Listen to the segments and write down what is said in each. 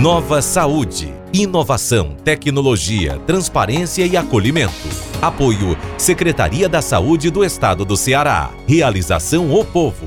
Nova Saúde. Inovação, tecnologia, transparência e acolhimento. Apoio Secretaria da Saúde do Estado do Ceará. Realização O Povo.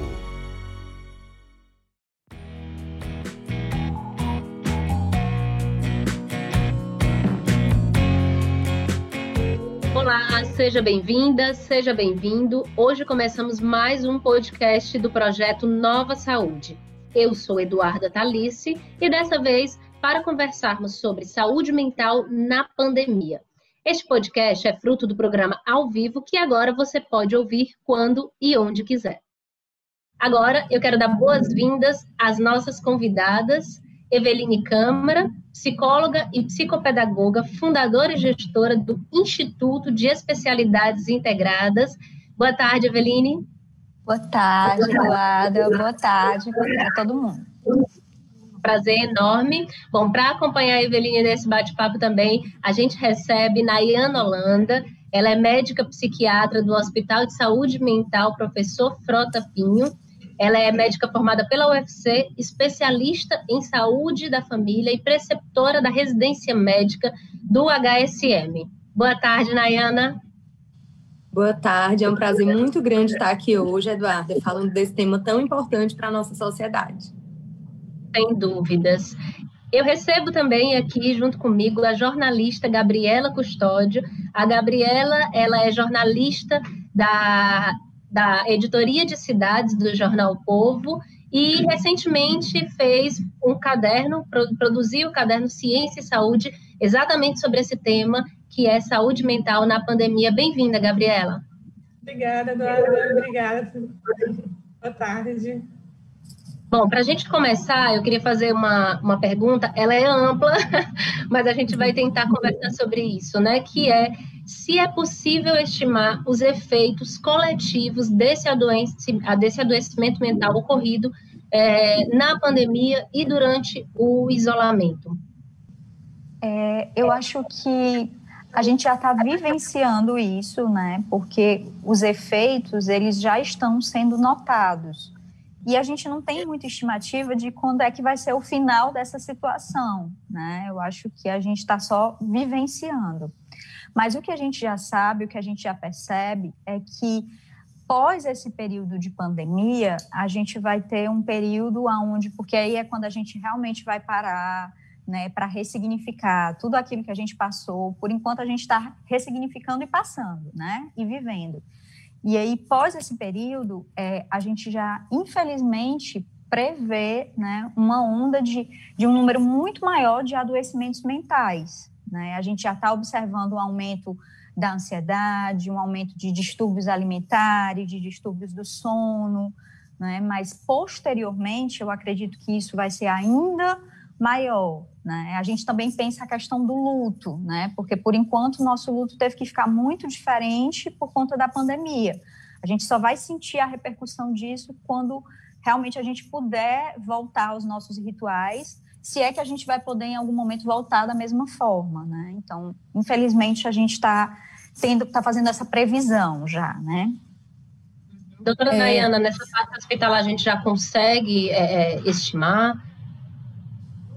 Olá, seja bem-vinda, seja bem-vindo. Hoje começamos mais um podcast do projeto Nova Saúde. Eu sou Eduarda Talice e dessa vez para conversarmos sobre saúde mental na pandemia. Este podcast é fruto do programa ao vivo que agora você pode ouvir quando e onde quiser. Agora eu quero dar boas-vindas às nossas convidadas, Eveline Câmara, psicóloga e psicopedagoga, fundadora e gestora do Instituto de Especialidades Integradas. Boa tarde, Eveline. Boa tarde, Eduardo. Boa tarde para todo mundo. Prazer enorme. Bom, para acompanhar a Eveline nesse bate-papo também, a gente recebe Nayana Holanda. Ela é médica psiquiatra do Hospital de Saúde Mental Professor Frota Pinho. Ela é médica formada pela UFC, especialista em saúde da família e preceptora da residência médica do HSM. Boa tarde, Nayana. Boa tarde, é um prazer muito grande estar aqui hoje, Eduardo, falando desse tema tão importante para a nossa sociedade. Sem dúvidas. Eu recebo também aqui, junto comigo, a jornalista Gabriela Custódio. A Gabriela, ela é jornalista da, da Editoria de Cidades do Jornal Povo e recentemente fez um caderno, produziu o caderno Ciência e Saúde, exatamente sobre esse tema, que é saúde mental na pandemia. Bem-vinda, Gabriela. Obrigada, Eduardo. Obrigada. Boa tarde. Bom, para a gente começar, eu queria fazer uma, uma pergunta. Ela é ampla, mas a gente vai tentar conversar sobre isso, né? Que é se é possível estimar os efeitos coletivos desse, desse adoecimento mental ocorrido é, na pandemia e durante o isolamento. É, eu acho que a gente já está vivenciando isso, né? Porque os efeitos eles já estão sendo notados e a gente não tem muita estimativa de quando é que vai ser o final dessa situação, né? Eu acho que a gente está só vivenciando. Mas o que a gente já sabe, o que a gente já percebe é que pós esse período de pandemia, a gente vai ter um período aonde, porque aí é quando a gente realmente vai parar né, para ressignificar tudo aquilo que a gente passou. Por enquanto, a gente está ressignificando e passando, né, e vivendo. E aí, pós esse período, é, a gente já, infelizmente, prevê né, uma onda de, de um número muito maior de adoecimentos mentais. Né? A gente já está observando um aumento da ansiedade, um aumento de distúrbios alimentares, de distúrbios do sono, né? mas posteriormente eu acredito que isso vai ser ainda maior. Né? A gente também pensa a questão do luto, né? porque por enquanto o nosso luto teve que ficar muito diferente por conta da pandemia. A gente só vai sentir a repercussão disso quando realmente a gente puder voltar aos nossos rituais, se é que a gente vai poder em algum momento voltar da mesma forma, né? Então, infelizmente a gente está tendo, está fazendo essa previsão já, né? Doutora é... Dayana, nessa parte hospitalar a gente já consegue é, é estimar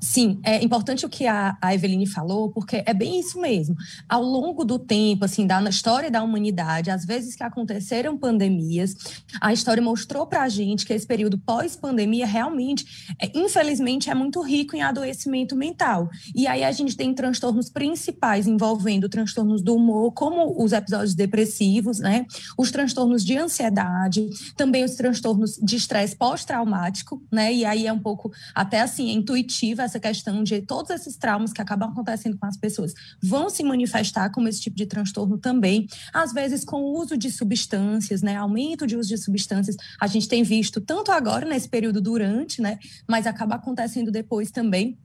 Sim, é importante o que a, a Eveline falou, porque é bem isso mesmo. Ao longo do tempo, assim, da na história da humanidade, às vezes que aconteceram pandemias, a história mostrou para a gente que esse período pós-pandemia realmente, é, infelizmente, é muito rico em adoecimento mental. E aí a gente tem transtornos principais envolvendo transtornos do humor, como os episódios depressivos, né? Os transtornos de ansiedade, também os transtornos de estresse pós-traumático, né? E aí é um pouco até assim intuitiva essa questão de todos esses traumas que acabam acontecendo com as pessoas vão se manifestar como esse tipo de transtorno também, às vezes com o uso de substâncias, né, aumento de uso de substâncias, a gente tem visto tanto agora nesse período durante, né, mas acaba acontecendo depois também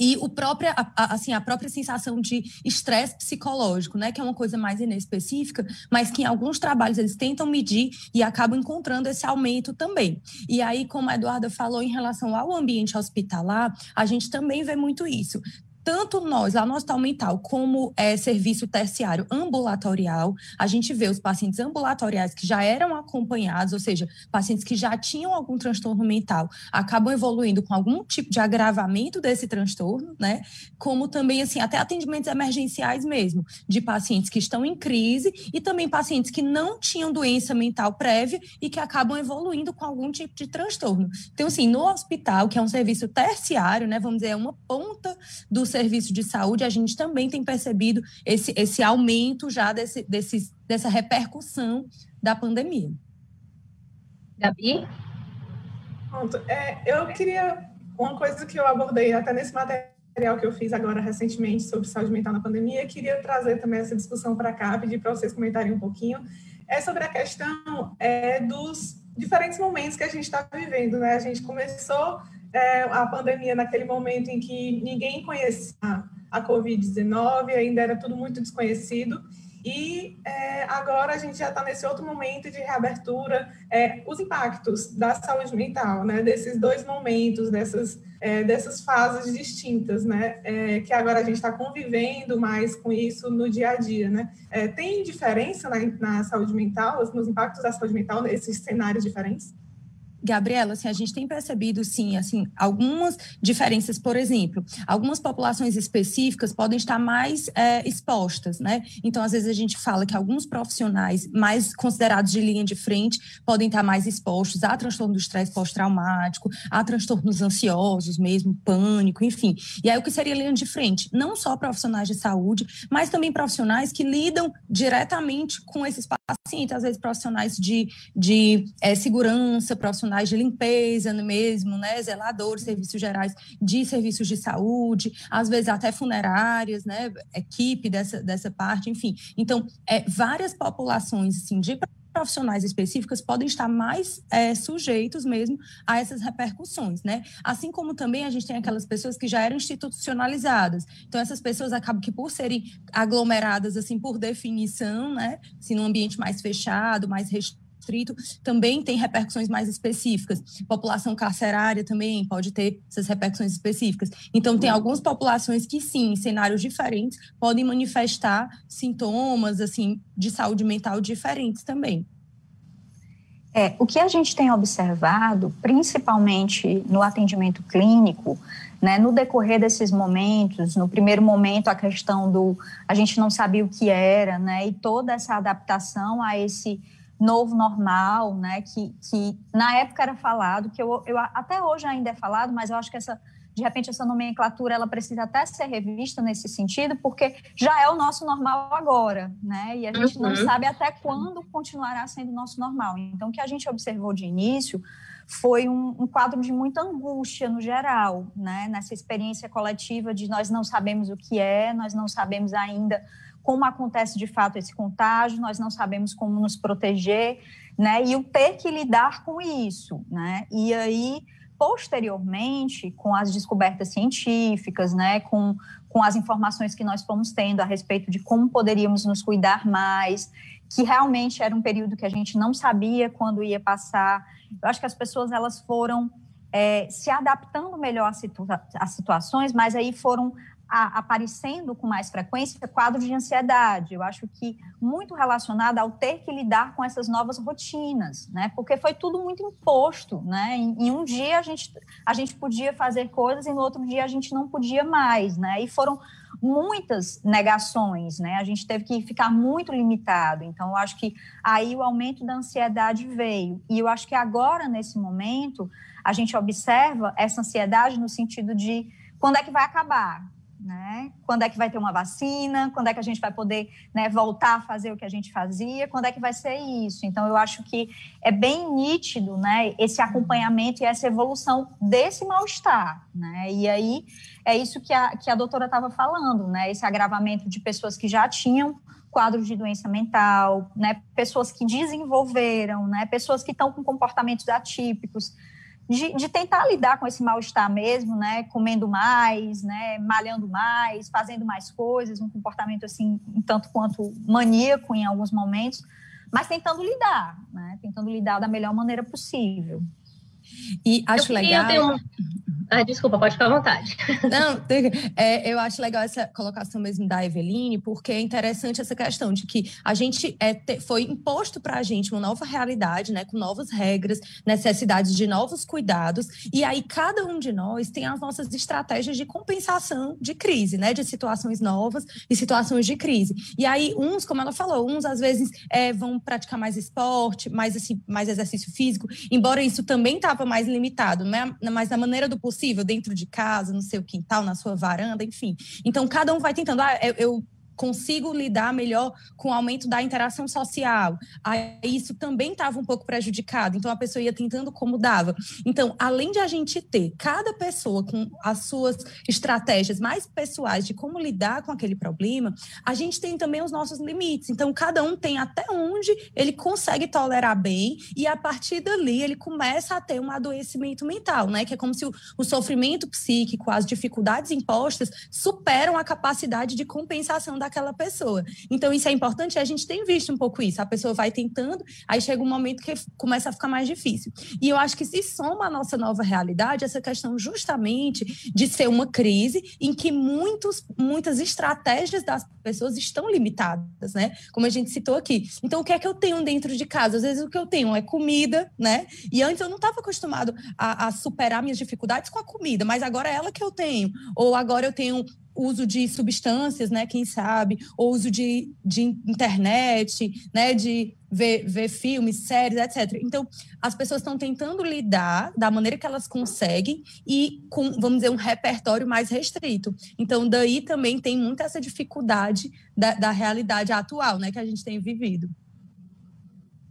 e o própria, a, assim, a própria sensação de estresse psicológico, né, que é uma coisa mais inespecífica, mas que em alguns trabalhos eles tentam medir e acabam encontrando esse aumento também. E aí, como a Eduarda falou em relação ao ambiente hospitalar, a gente também vê muito isso tanto nós, lá no Hospital Mental, como é, serviço terciário ambulatorial, a gente vê os pacientes ambulatoriais que já eram acompanhados, ou seja, pacientes que já tinham algum transtorno mental, acabam evoluindo com algum tipo de agravamento desse transtorno, né? Como também, assim, até atendimentos emergenciais mesmo, de pacientes que estão em crise e também pacientes que não tinham doença mental prévia e que acabam evoluindo com algum tipo de transtorno. Então, assim, no hospital, que é um serviço terciário, né? Vamos dizer, é uma ponta do serviço de saúde, a gente também tem percebido esse, esse aumento já desse, desse, dessa repercussão da pandemia. Gabi? Pronto. É, eu queria. Uma coisa que eu abordei até nesse material que eu fiz agora recentemente sobre saúde mental na pandemia, queria trazer também essa discussão para cá, pedir para vocês comentarem um pouquinho, é sobre a questão é, dos diferentes momentos que a gente está vivendo. Né? A gente começou é, a pandemia naquele momento em que ninguém conhecia a Covid-19, ainda era tudo muito desconhecido. E é, agora a gente já está nesse outro momento de reabertura, é, os impactos da saúde mental, né, desses dois momentos, dessas, é, dessas fases distintas, né, é, que agora a gente está convivendo mais com isso no dia a dia, né. É, tem diferença na, na saúde mental, nos impactos da saúde mental, nesses cenários diferentes? Gabriela, assim, a gente tem percebido, sim, assim, algumas diferenças, por exemplo, algumas populações específicas podem estar mais é, expostas, né? Então, às vezes a gente fala que alguns profissionais mais considerados de linha de frente podem estar mais expostos a transtorno do estresse pós-traumático, a transtornos ansiosos mesmo, pânico, enfim. E aí, o que seria linha de frente? Não só profissionais de saúde, mas também profissionais que lidam diretamente com esses pacientes, às vezes profissionais de, de é, segurança, profissionais profissionais de limpeza mesmo, né, zeladores, serviços gerais de serviços de saúde, às vezes até funerárias, né, equipe dessa, dessa parte, enfim. Então, é, várias populações, assim, de profissionais específicas podem estar mais é, sujeitos mesmo a essas repercussões, né? Assim como também a gente tem aquelas pessoas que já eram institucionalizadas. Então, essas pessoas acabam que por serem aglomeradas, assim, por definição, né? Se num ambiente mais fechado, mais restrito, distrito também tem repercussões mais específicas. População carcerária também pode ter essas repercussões específicas. Então, tem algumas populações que, sim, em cenários diferentes, podem manifestar sintomas, assim, de saúde mental diferentes também. É, o que a gente tem observado, principalmente no atendimento clínico, né, no decorrer desses momentos, no primeiro momento a questão do a gente não sabia o que era, né, e toda essa adaptação a esse novo normal, né, que, que na época era falado, que eu, eu até hoje ainda é falado, mas eu acho que essa de repente essa nomenclatura ela precisa até ser revista nesse sentido, porque já é o nosso normal agora, né? E a gente uhum. não sabe até quando continuará sendo o nosso normal. Então, o que a gente observou de início foi um, um, quadro de muita angústia no geral, né? Nessa experiência coletiva de nós não sabemos o que é, nós não sabemos ainda como acontece de fato esse contágio, nós não sabemos como nos proteger, né? E o ter que lidar com isso, né? E aí, posteriormente, com as descobertas científicas, né? Com, com as informações que nós fomos tendo a respeito de como poderíamos nos cuidar mais, que realmente era um período que a gente não sabia quando ia passar. Eu acho que as pessoas elas foram é, se adaptando melhor às, situa situações, mas aí foram aparecendo com mais frequência quadros de ansiedade. Eu acho que muito relacionado ao ter que lidar com essas novas rotinas, né? Porque foi tudo muito imposto, né? Em, em, um dia a gente, a gente podia fazer coisas e no outro dia a gente não podia mais, né? E foram muitas negações, né? A gente teve que ficar muito limitado. Então, eu acho que aí o aumento da ansiedade veio. E eu acho que agora, nesse momento, a gente observa essa ansiedade no sentido de quando é que vai acabar? Né? Quando é que vai ter uma vacina? Quando é que a gente vai poder né, voltar a fazer o que a gente fazia? Quando é que vai ser isso? Então, eu acho que é bem nítido, né? Esse acompanhamento e essa evolução desse mal-estar, né? E aí é isso que a, que a doutora estava falando, né? Esse agravamento de pessoas que já tinham quadros de doença mental, né? Pessoas que desenvolveram, né? Pessoas que estão com comportamentos atípicos de, de tentar lidar com esse mal-estar mesmo, né? Comendo mais, né? Malhando mais, fazendo mais coisas, um comportamento assim, um tanto quanto maníaco em alguns momentos, mas tentando lidar, né? Tentando lidar da melhor maneira possível. E acho eu legal. Um... Ah, desculpa, pode ficar à vontade. Não, é, eu acho legal essa colocação mesmo da Eveline, porque é interessante essa questão de que a gente é, te, foi imposto para a gente uma nova realidade, né, com novas regras, necessidades de novos cuidados, e aí cada um de nós tem as nossas estratégias de compensação de crise, né, de situações novas e situações de crise. E aí uns, como ela falou, uns às vezes é, vão praticar mais esporte, mais assim, mais exercício físico, embora isso também estava mais limitado, né, mas na maneira do possível possível, dentro de casa, no seu quintal, na sua varanda, enfim. Então, cada um vai tentando. Ah, eu, eu consigo lidar melhor com o aumento da interação social. Aí isso também estava um pouco prejudicado, então a pessoa ia tentando como dava. Então, além de a gente ter cada pessoa com as suas estratégias mais pessoais de como lidar com aquele problema, a gente tem também os nossos limites. Então, cada um tem até onde ele consegue tolerar bem e a partir dali ele começa a ter um adoecimento mental, né? Que é como se o, o sofrimento psíquico, as dificuldades impostas superam a capacidade de compensação da aquela pessoa. Então, isso é importante a gente tem visto um pouco isso. A pessoa vai tentando, aí chega um momento que começa a ficar mais difícil. E eu acho que se soma a nossa nova realidade, essa questão justamente de ser uma crise em que muitos, muitas estratégias das pessoas estão limitadas, né? Como a gente citou aqui. Então, o que é que eu tenho dentro de casa? Às vezes o que eu tenho é comida, né? E antes eu não estava acostumado a, a superar minhas dificuldades com a comida, mas agora é ela que eu tenho. Ou agora eu tenho uso de substâncias, né, quem sabe, ou uso de, de internet, né, de ver, ver filmes, séries, etc. Então, as pessoas estão tentando lidar da maneira que elas conseguem e com, vamos dizer, um repertório mais restrito. Então, daí também tem muita essa dificuldade da, da realidade atual, né, que a gente tem vivido.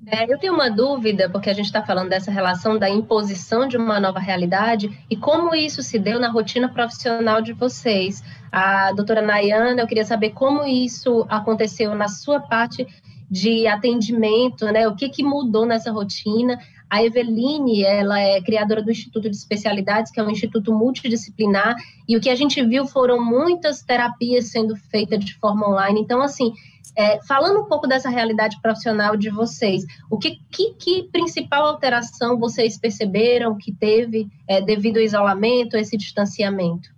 É, eu tenho uma dúvida, porque a gente está falando dessa relação da imposição de uma nova realidade e como isso se deu na rotina profissional de vocês. A doutora Nayana, eu queria saber como isso aconteceu na sua parte de atendimento, né? O que, que mudou nessa rotina? A Eveline, ela é criadora do Instituto de Especialidades, que é um instituto multidisciplinar, e o que a gente viu foram muitas terapias sendo feitas de forma online. Então, assim, é, falando um pouco dessa realidade profissional de vocês, o que, que, que principal alteração vocês perceberam que teve é, devido ao isolamento, esse distanciamento?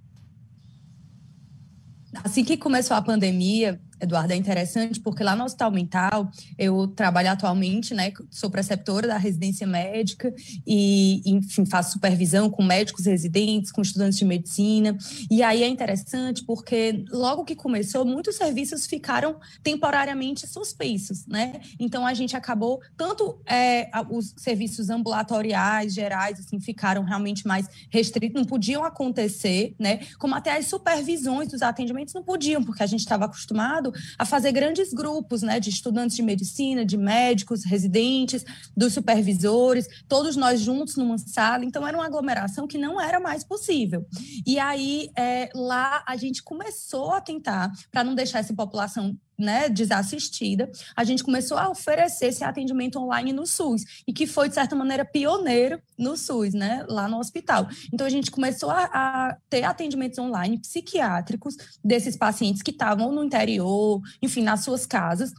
Assim que começou a pandemia, Eduardo, é interessante porque lá no Hospital Mental eu trabalho atualmente, né? Sou preceptora da residência médica e, enfim, faço supervisão com médicos residentes, com estudantes de medicina. E aí é interessante porque logo que começou, muitos serviços ficaram temporariamente suspensos, né? Então a gente acabou, tanto é, os serviços ambulatoriais, gerais, assim, ficaram realmente mais restritos, não podiam acontecer, né? Como até as supervisões dos atendimentos não podiam, porque a gente estava acostumado a fazer grandes grupos, né, de estudantes de medicina, de médicos, residentes, dos supervisores, todos nós juntos numa sala. Então, era uma aglomeração que não era mais possível. E aí, é, lá, a gente começou a tentar, para não deixar essa população né, desassistida, a gente começou a oferecer esse atendimento online no SUS, e que foi, de certa maneira, pioneiro no SUS, né, lá no hospital. Então, a gente começou a, a ter atendimentos online psiquiátricos desses pacientes que estavam no interior, enfim, nas suas casas,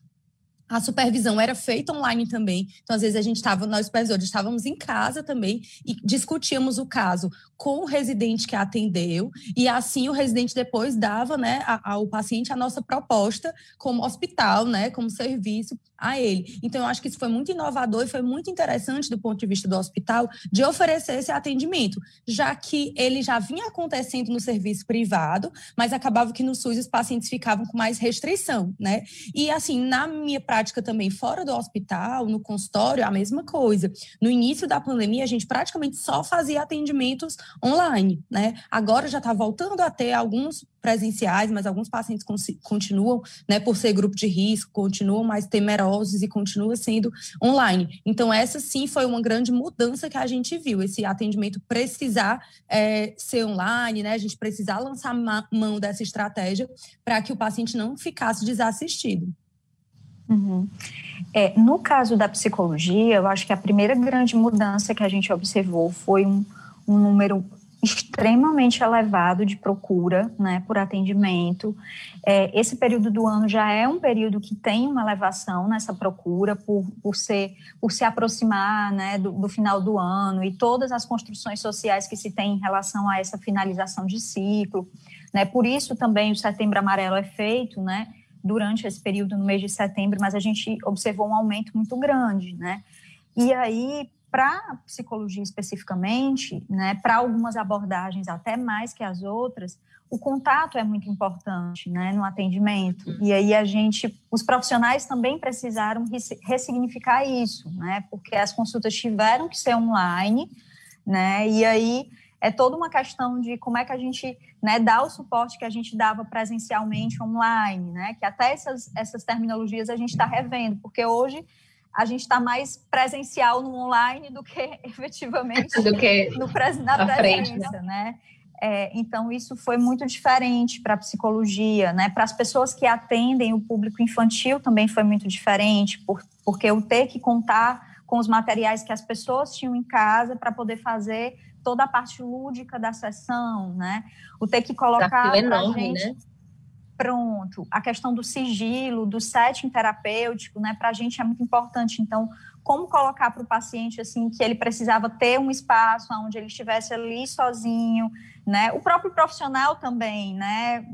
a supervisão era feita online também. Então, às vezes, a gente estava, nós supervisores estávamos em casa também e discutíamos o caso com o residente que atendeu, e assim o residente depois dava né, ao paciente a nossa proposta como hospital, né, como serviço a ele. Então, eu acho que isso foi muito inovador e foi muito interessante do ponto de vista do hospital de oferecer esse atendimento, já que ele já vinha acontecendo no serviço privado, mas acabava que no SUS os pacientes ficavam com mais restrição, né? E assim, na minha prática também fora do hospital, no consultório, a mesma coisa. No início da pandemia, a gente praticamente só fazia atendimentos online, né? Agora já está voltando a ter alguns presenciais, mas alguns pacientes continuam, né, por ser grupo de risco, continuam mais temerosos e continua sendo online. Então, essa sim foi uma grande mudança que a gente viu, esse atendimento precisar é, ser online, né, a gente precisar lançar mão dessa estratégia para que o paciente não ficasse desassistido. Uhum. É, no caso da psicologia, eu acho que a primeira grande mudança que a gente observou foi um, um número extremamente elevado de procura né, por atendimento. É, esse período do ano já é um período que tem uma elevação nessa procura por, por, ser, por se aproximar né, do, do, final do ano e todas as construções sociais que se tem em relação a essa finalização de ciclo. Né? Por isso também o Setembro Amarelo é feito né, durante esse período, no mês de setembro, mas a gente observou um aumento muito grande. Né? E aí, para psicologia especificamente, né, para algumas abordagens até mais que as outras, o contato é muito importante, né, no atendimento. E aí a gente, os profissionais também precisaram ressignificar isso, né, porque as consultas tiveram que ser online, né, e aí é toda uma questão de como é que a gente né, dá o suporte que a gente dava presencialmente online, né, que até essas, essas terminologias a gente está revendo, porque hoje a gente está mais presencial no online do que efetivamente do que no, na, na presença, frente, né? né? É, então, isso foi muito diferente para a psicologia, né? Para as pessoas que atendem o público infantil também foi muito diferente, por, porque eu ter que contar com os materiais que as pessoas tinham em casa para poder fazer toda a parte lúdica da sessão, né? O ter que colocar para gente... Né? Pronto. A questão do sigilo, do setting terapêutico, né, para a gente é muito importante. Então, como colocar para o paciente assim que ele precisava ter um espaço onde ele estivesse ali sozinho, né? O próprio profissional também, né?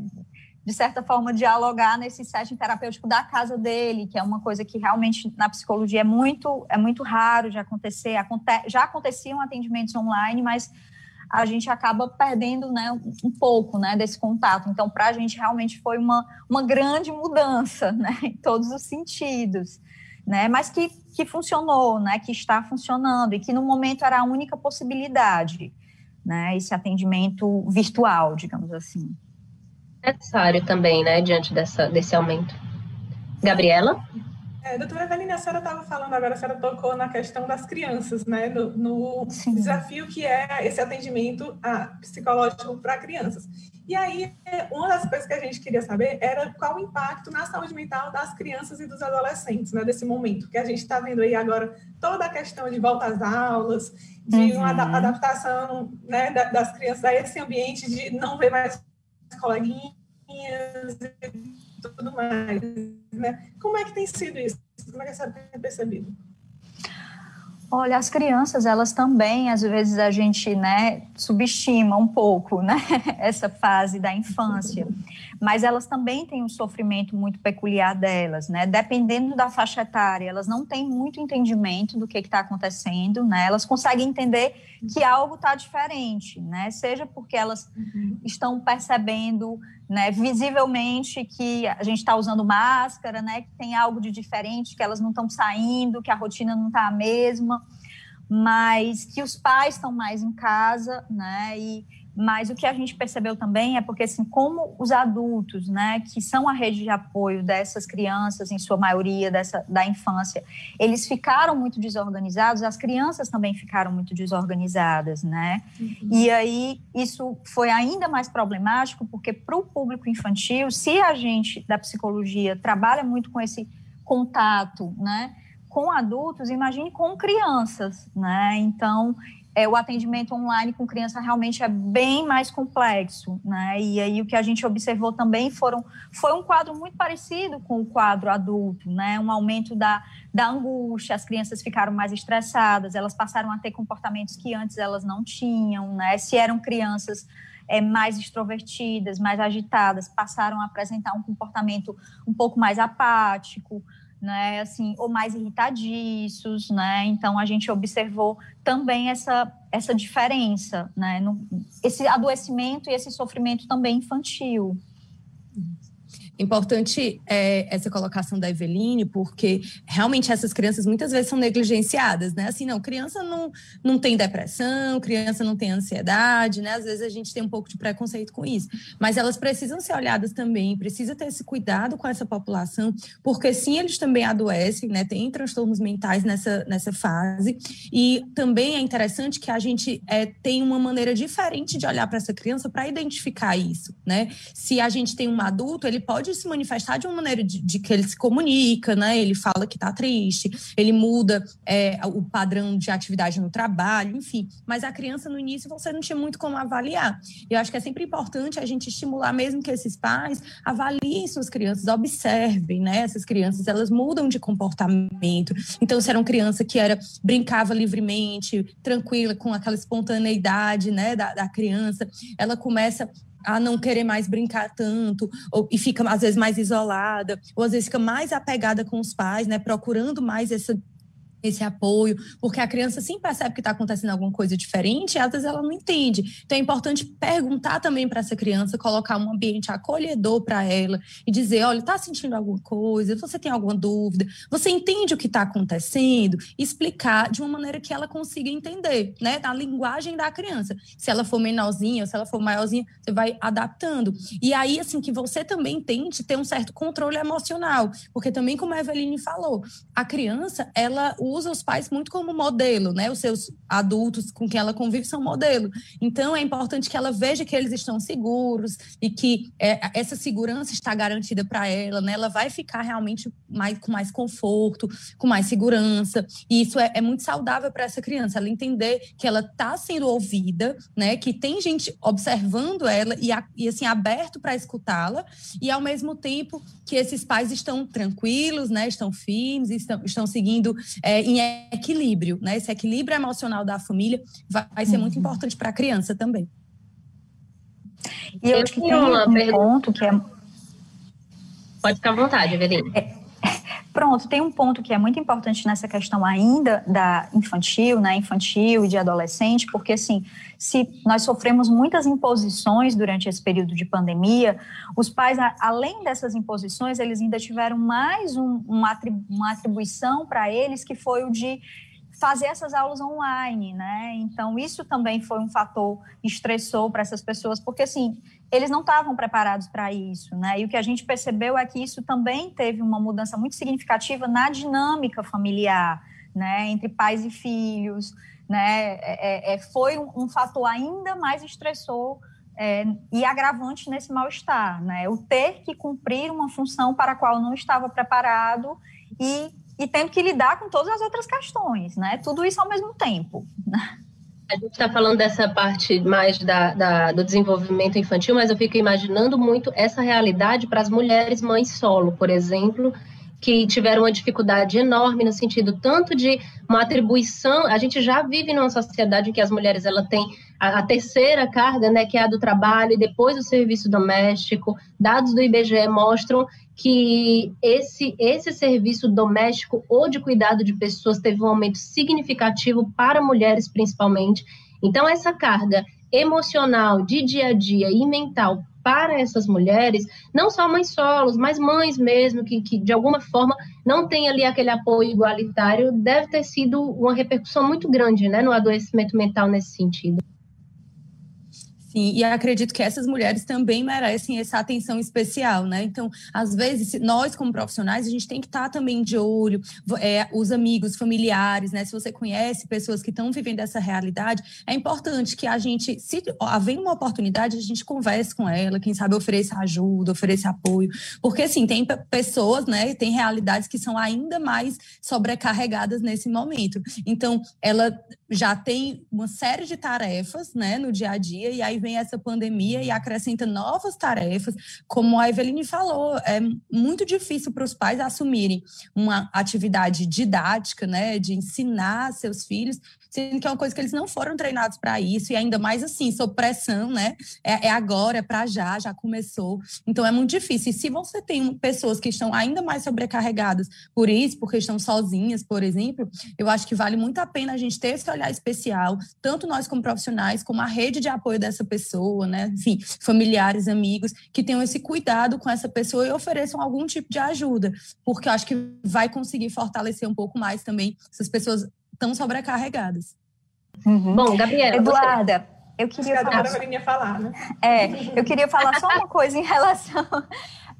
De certa forma, dialogar nesse setting terapêutico da casa dele, que é uma coisa que realmente na psicologia é muito, é muito raro de acontecer. Aconte já aconteciam atendimentos online, mas a gente acaba perdendo né, um pouco né, desse contato. Então, para a gente realmente foi uma, uma grande mudança né, em todos os sentidos. Né, mas que, que funcionou, né, que está funcionando e que no momento era a única possibilidade, né, esse atendimento virtual, digamos assim. Necessário também, né, diante dessa, desse aumento. Gabriela? É, doutora Evelina, a senhora estava falando agora, a senhora tocou na questão das crianças, né? No, no desafio que é esse atendimento a, psicológico para crianças. E aí, uma das coisas que a gente queria saber era qual o impacto na saúde mental das crianças e dos adolescentes, né? Desse momento, que a gente está vendo aí agora toda a questão de volta às aulas, de uhum. uma adaptação né, das crianças a esse ambiente de não ver mais coleguinhas e tudo mais, né? Como é que tem sido isso? Como é que a senhora tem percebido? Olha, as crianças, elas também, às vezes a gente, né, subestima um pouco, né, essa fase da infância, mas elas também têm um sofrimento muito peculiar delas, né, dependendo da faixa etária, elas não têm muito entendimento do que está acontecendo, né, elas conseguem entender que algo está diferente, né, seja porque elas uhum. estão percebendo né, visivelmente que a gente está usando máscara, né, que tem algo de diferente, que elas não estão saindo, que a rotina não está a mesma, mas que os pais estão mais em casa, né, e mas o que a gente percebeu também é porque, assim, como os adultos, né, que são a rede de apoio dessas crianças, em sua maioria, dessa, da infância, eles ficaram muito desorganizados, as crianças também ficaram muito desorganizadas, né? Uhum. E aí, isso foi ainda mais problemático, porque para o público infantil, se a gente da psicologia trabalha muito com esse contato, né? com adultos, imagine com crianças, né? Então, é, o atendimento online com criança realmente é bem mais complexo, né? E aí o que a gente observou também foram foi um quadro muito parecido com o quadro adulto, né? Um aumento da, da angústia, as crianças ficaram mais estressadas, elas passaram a ter comportamentos que antes elas não tinham, né? Se eram crianças é, mais extrovertidas, mais agitadas, passaram a apresentar um comportamento um pouco mais apático, né, assim, ou mais irritadiços, né? Então a gente observou também essa essa diferença, né, no, esse adoecimento e esse sofrimento também infantil. Importante é, essa colocação da Eveline, porque realmente essas crianças muitas vezes são negligenciadas, né? Assim, não, criança não, não tem depressão, criança não tem ansiedade, né? Às vezes a gente tem um pouco de preconceito com isso. Mas elas precisam ser olhadas também, precisa ter esse cuidado com essa população, porque sim, eles também adoecem, né? Tem transtornos mentais nessa, nessa fase. E também é interessante que a gente é, tem uma maneira diferente de olhar para essa criança para identificar isso, né? Se a gente tem um adulto, ele pode pode se manifestar de uma maneira de, de que ele se comunica, né? Ele fala que está triste, ele muda é, o padrão de atividade no trabalho, enfim. Mas a criança, no início, você não tinha muito como avaliar. E eu acho que é sempre importante a gente estimular mesmo que esses pais avaliem suas crianças, observem, né? Essas crianças, elas mudam de comportamento. Então, se era uma criança que era brincava livremente, tranquila, com aquela espontaneidade, né, da, da criança, ela começa a não querer mais brincar tanto, ou, e fica às vezes mais isolada, ou às vezes fica mais apegada com os pais, né, procurando mais essa esse apoio, porque a criança sim percebe que está acontecendo alguma coisa diferente e às vezes ela não entende. Então é importante perguntar também para essa criança, colocar um ambiente acolhedor para ela e dizer: olha, está sentindo alguma coisa? Você tem alguma dúvida? Você entende o que está acontecendo? Explicar de uma maneira que ela consiga entender, né? Da linguagem da criança. Se ela for menorzinha, se ela for maiorzinha, você vai adaptando. E aí, assim, que você também tente ter um certo controle emocional, porque também, como a Eveline falou, a criança, ela usa os pais muito como modelo, né? Os seus adultos com quem ela convive são modelo. Então, é importante que ela veja que eles estão seguros e que é, essa segurança está garantida para ela, né? Ela vai ficar realmente mais, com mais conforto, com mais segurança. E isso é, é muito saudável para essa criança, ela entender que ela está sendo ouvida, né? Que tem gente observando ela e, e assim, aberto para escutá-la, e ao mesmo tempo que esses pais estão tranquilos, né? Estão firmes, estão, estão seguindo. É, em equilíbrio, né? Esse equilíbrio emocional da família vai, vai ser uhum. muito importante para a criança também. E eu, acho que tem um ponto que é. Pode ficar à vontade, Evelyn. É, pronto, tem um ponto que é muito importante nessa questão ainda da infantil, né? Infantil e de adolescente, porque assim, se nós sofremos muitas imposições durante esse período de pandemia, os pais, além dessas imposições, eles ainda tiveram mais um, uma atribuição para eles, que foi o de fazer essas aulas online, né? Então, isso também foi um fator estressor para essas pessoas, porque, assim, eles não estavam preparados para isso, né? E o que a gente percebeu é que isso também teve uma mudança muito significativa na dinâmica familiar, né? Entre pais e filhos, né? É, é, é, foi um, um, fator ainda mais estressor é, e agravante nesse mal-estar, né? O ter que cumprir uma função para a qual não estava preparado e, e tendo que lidar com todas as outras questões, né? Tudo isso ao mesmo tempo. Né? A gente está falando dessa parte mais da, da, do desenvolvimento infantil, mas eu fico imaginando muito essa realidade para as mulheres mães solo, por exemplo, que tiveram uma dificuldade enorme no sentido tanto de uma atribuição, a gente já vive numa sociedade em que as mulheres ela têm a, a, terceira carga, né, que é a do trabalho e depois o serviço doméstico. Dados do IBGE mostram que esse esse serviço doméstico ou de cuidado de pessoas teve um aumento significativo para mulheres principalmente. Então essa carga emocional de dia a dia e mental para essas mulheres, não só mães solos, mas mães mesmo, que, que de alguma forma não tem ali aquele apoio igualitário, deve ter sido uma repercussão muito grande né, no adoecimento mental nesse sentido. Sim, e acredito que essas mulheres também merecem essa atenção especial, né? Então, às vezes, nós como profissionais, a gente tem que estar tá também de olho, é, os amigos, familiares, né? Se você conhece pessoas que estão vivendo essa realidade, é importante que a gente, se havendo uma oportunidade, a gente converse com ela, quem sabe ofereça ajuda, ofereça apoio, porque assim, tem pessoas, né? Tem realidades que são ainda mais sobrecarregadas nesse momento. Então, ela já tem uma série de tarefas, né, no dia a dia, e aí vem essa pandemia e acrescenta novas tarefas, como a Eveline falou, é muito difícil para os pais assumirem uma atividade didática, né, de ensinar seus filhos, sendo que é uma coisa que eles não foram treinados para isso, e ainda mais assim, sob pressão, né, é, é agora, é para já, já começou, então é muito difícil. E se você tem pessoas que estão ainda mais sobrecarregadas por isso, porque estão sozinhas, por exemplo, eu acho que vale muito a pena a gente ter esse olhar especial, tanto nós como profissionais, como a rede de apoio dessa pessoa, né? Enfim, familiares, amigos, que tenham esse cuidado com essa pessoa e ofereçam algum tipo de ajuda, porque eu acho que vai conseguir fortalecer um pouco mais também essas pessoas tão sobrecarregadas. Uhum. Bom, Gabriela. Eduarda, você... eu queria falar. falar né? É, eu queria falar só uma coisa em relação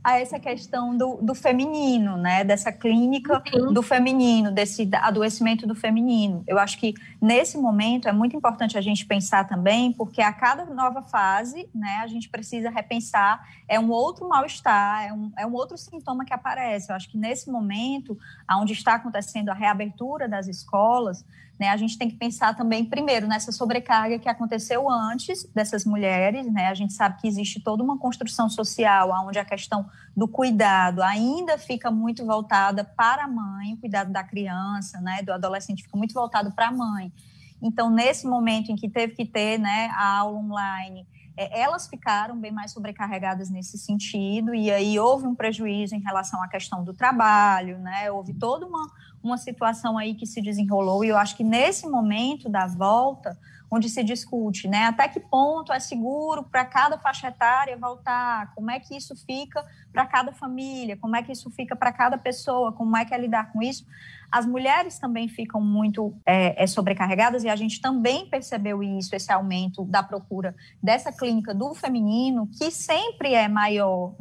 a essa questão do, do feminino, né? Dessa clínica Sim. do feminino, desse adoecimento do feminino. Eu acho que nesse momento é muito importante a gente pensar também, porque a cada nova fase, né, a gente precisa repensar, é um outro mal-estar, é um, é um outro sintoma que aparece. Eu acho que nesse momento, onde está acontecendo a reabertura das escolas, né, a gente tem que pensar também, primeiro, nessa sobrecarga que aconteceu antes dessas mulheres. Né, a gente sabe que existe toda uma construção social onde a questão do cuidado ainda fica muito voltada para a mãe, o cuidado da criança, né, do adolescente fica muito voltado para a mãe. Então, nesse momento em que teve que ter né, a aula online, é, elas ficaram bem mais sobrecarregadas nesse sentido, e aí houve um prejuízo em relação à questão do trabalho, né? Houve toda uma, uma situação aí que se desenrolou, e eu acho que nesse momento da volta, onde se discute, né, até que ponto é seguro para cada faixa etária voltar, como é que isso fica para cada família, como é que isso fica para cada pessoa, como é que é lidar com isso, as mulheres também ficam muito é, é, sobrecarregadas e a gente também percebeu isso, esse aumento da procura dessa clínica do feminino, que sempre é maior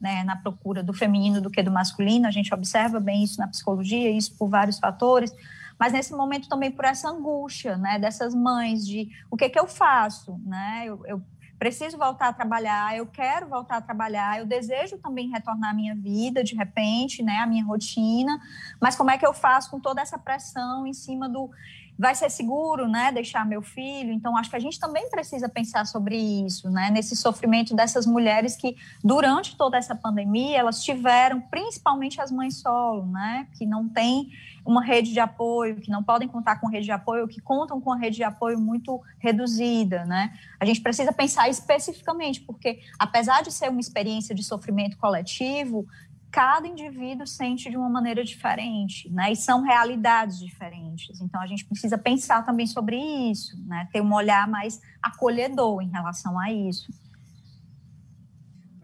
né, na procura do feminino do que do masculino. A gente observa bem isso na psicologia, isso por vários fatores mas nesse momento também por essa angústia, né, dessas mães de o que que eu faço, né, eu, eu preciso voltar a trabalhar, eu quero voltar a trabalhar, eu desejo também retornar à minha vida de repente, né, a minha rotina, mas como é que eu faço com toda essa pressão em cima do vai ser seguro, né, deixar meu filho? Então acho que a gente também precisa pensar sobre isso, né, nesse sofrimento dessas mulheres que durante toda essa pandemia elas tiveram, principalmente as mães solo, né, que não têm uma rede de apoio, que não podem contar com rede de apoio, que contam com a rede de apoio muito reduzida, né? A gente precisa pensar especificamente, porque apesar de ser uma experiência de sofrimento coletivo, cada indivíduo sente de uma maneira diferente, né? E são realidades diferentes. Então a gente precisa pensar também sobre isso, né? Ter um olhar mais acolhedor em relação a isso.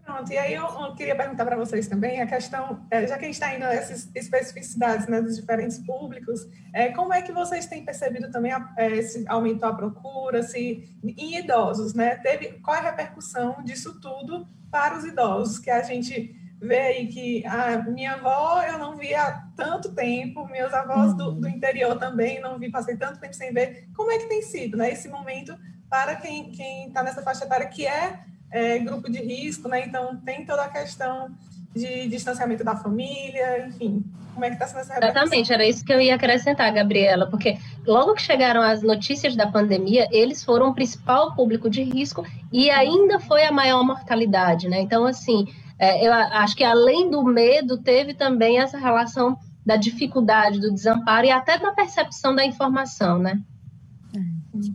Pronto, e aí eu, eu queria perguntar para vocês também a questão, é, já que a gente está indo nessas especificidades né, dos diferentes públicos, é, como é que vocês têm percebido também a, é, se aumentou a procura, se em idosos, né? Teve, qual é a repercussão disso tudo para os idosos, que a gente vê aí que a minha avó eu não vi há tanto tempo, meus avós do, do interior também não vi, passei tanto tempo sem ver. Como é que tem sido né, esse momento para quem está nessa faixa etária que é é, grupo de risco, né? Então tem toda a questão de distanciamento da família, enfim. Como é que está sendo essa repercussão? Exatamente, era isso que eu ia acrescentar, Gabriela, porque logo que chegaram as notícias da pandemia, eles foram o principal público de risco e ainda foi a maior mortalidade, né? Então, assim, é, eu acho que além do medo, teve também essa relação da dificuldade, do desamparo e até da percepção da informação, né?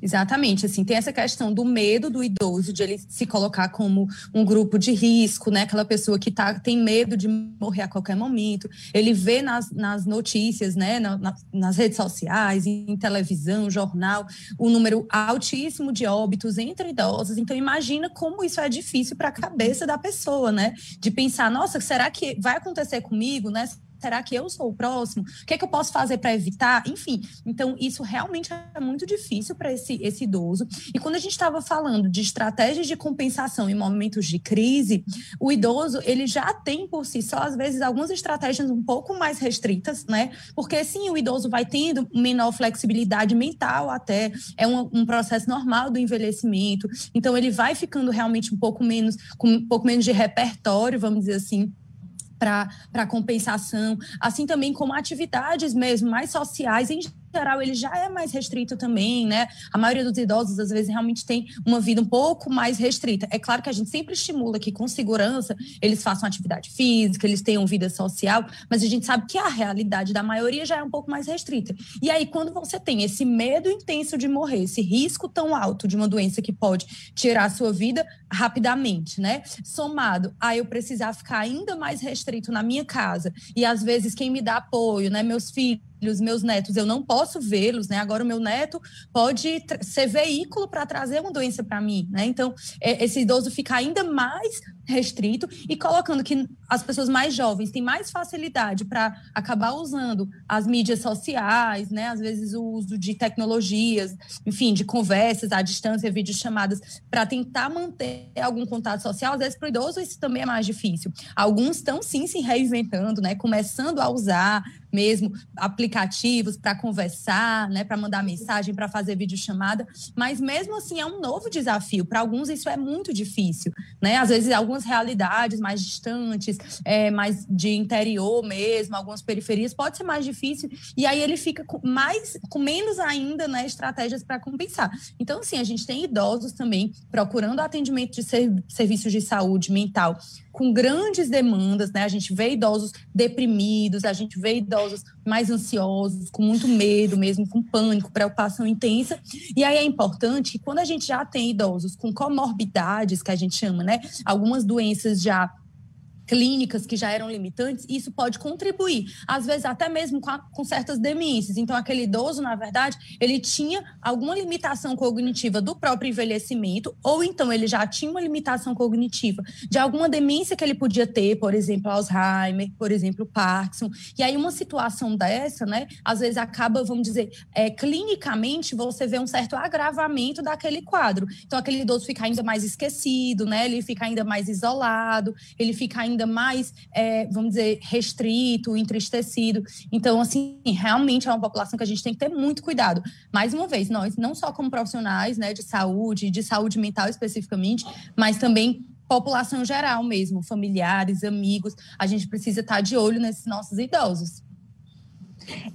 Exatamente, assim, tem essa questão do medo do idoso, de ele se colocar como um grupo de risco, né? Aquela pessoa que tá, tem medo de morrer a qualquer momento. Ele vê nas, nas notícias, né? Na, na, nas redes sociais, em televisão, jornal, o número altíssimo de óbitos entre idosos. Então, imagina como isso é difícil para a cabeça da pessoa, né? De pensar, nossa, será que vai acontecer comigo, né? Será que eu sou o próximo? O que, é que eu posso fazer para evitar? Enfim, então isso realmente é muito difícil para esse, esse idoso. E quando a gente estava falando de estratégias de compensação em momentos de crise, o idoso ele já tem por si só, às vezes, algumas estratégias um pouco mais restritas, né? Porque sim, o idoso vai tendo menor flexibilidade mental até, é um, um processo normal do envelhecimento. Então ele vai ficando realmente um pouco menos, com um pouco menos de repertório, vamos dizer assim, para compensação, assim também como atividades mesmo mais sociais em geral ele já é mais restrito também, né? A maioria dos idosos às vezes realmente tem uma vida um pouco mais restrita. É claro que a gente sempre estimula que com segurança eles façam atividade física, eles tenham vida social, mas a gente sabe que a realidade da maioria já é um pouco mais restrita. E aí quando você tem esse medo intenso de morrer, esse risco tão alto de uma doença que pode tirar a sua vida rapidamente, né? Somado a eu precisar ficar ainda mais restrito na minha casa e às vezes quem me dá apoio, né, meus filhos filhos, meus netos, eu não posso vê-los, né? Agora o meu neto pode ser veículo para trazer uma doença para mim, né? Então, é, esse idoso fica ainda mais restrito e colocando que as pessoas mais jovens têm mais facilidade para acabar usando as mídias sociais, né? Às vezes o uso de tecnologias, enfim, de conversas à distância, videochamadas, para tentar manter algum contato social. Às vezes para o idoso isso também é mais difícil. Alguns estão sim se reinventando, né? Começando a usar mesmo aplicativos para conversar, né, para mandar mensagem, para fazer videochamada, mas mesmo assim é um novo desafio. Para alguns isso é muito difícil, né? Às vezes algumas realidades mais distantes, é, mais de interior mesmo, algumas periferias pode ser mais difícil e aí ele fica com mais, com menos ainda, né, estratégias para compensar. Então assim a gente tem idosos também procurando atendimento de ser, serviços de saúde mental com grandes demandas, né? A gente vê idosos deprimidos, a gente vê idosos mais ansiosos, com muito medo mesmo, com pânico, preocupação intensa. E aí é importante que quando a gente já tem idosos com comorbidades, que a gente chama, né? Algumas doenças já clínicas que já eram limitantes, isso pode contribuir, às vezes até mesmo com, a, com, certas demências. Então, aquele idoso, na verdade, ele tinha alguma limitação cognitiva do próprio envelhecimento, ou então ele já tinha uma limitação cognitiva de alguma demência que ele podia ter, por exemplo, Alzheimer, por exemplo, Parkinson. E aí, uma situação dessa, né, às vezes acaba, vamos dizer, é, clinicamente, você vê um certo agravamento daquele quadro. Então, aquele idoso fica ainda mais esquecido, né, ele fica ainda mais isolado, ele fica ainda ainda mais, é, vamos dizer, restrito, entristecido. Então, assim, realmente é uma população que a gente tem que ter muito cuidado. Mais uma vez, nós, não só como profissionais né, de saúde, de saúde mental especificamente, mas também população geral mesmo, familiares, amigos, a gente precisa estar de olho nesses nossos idosos.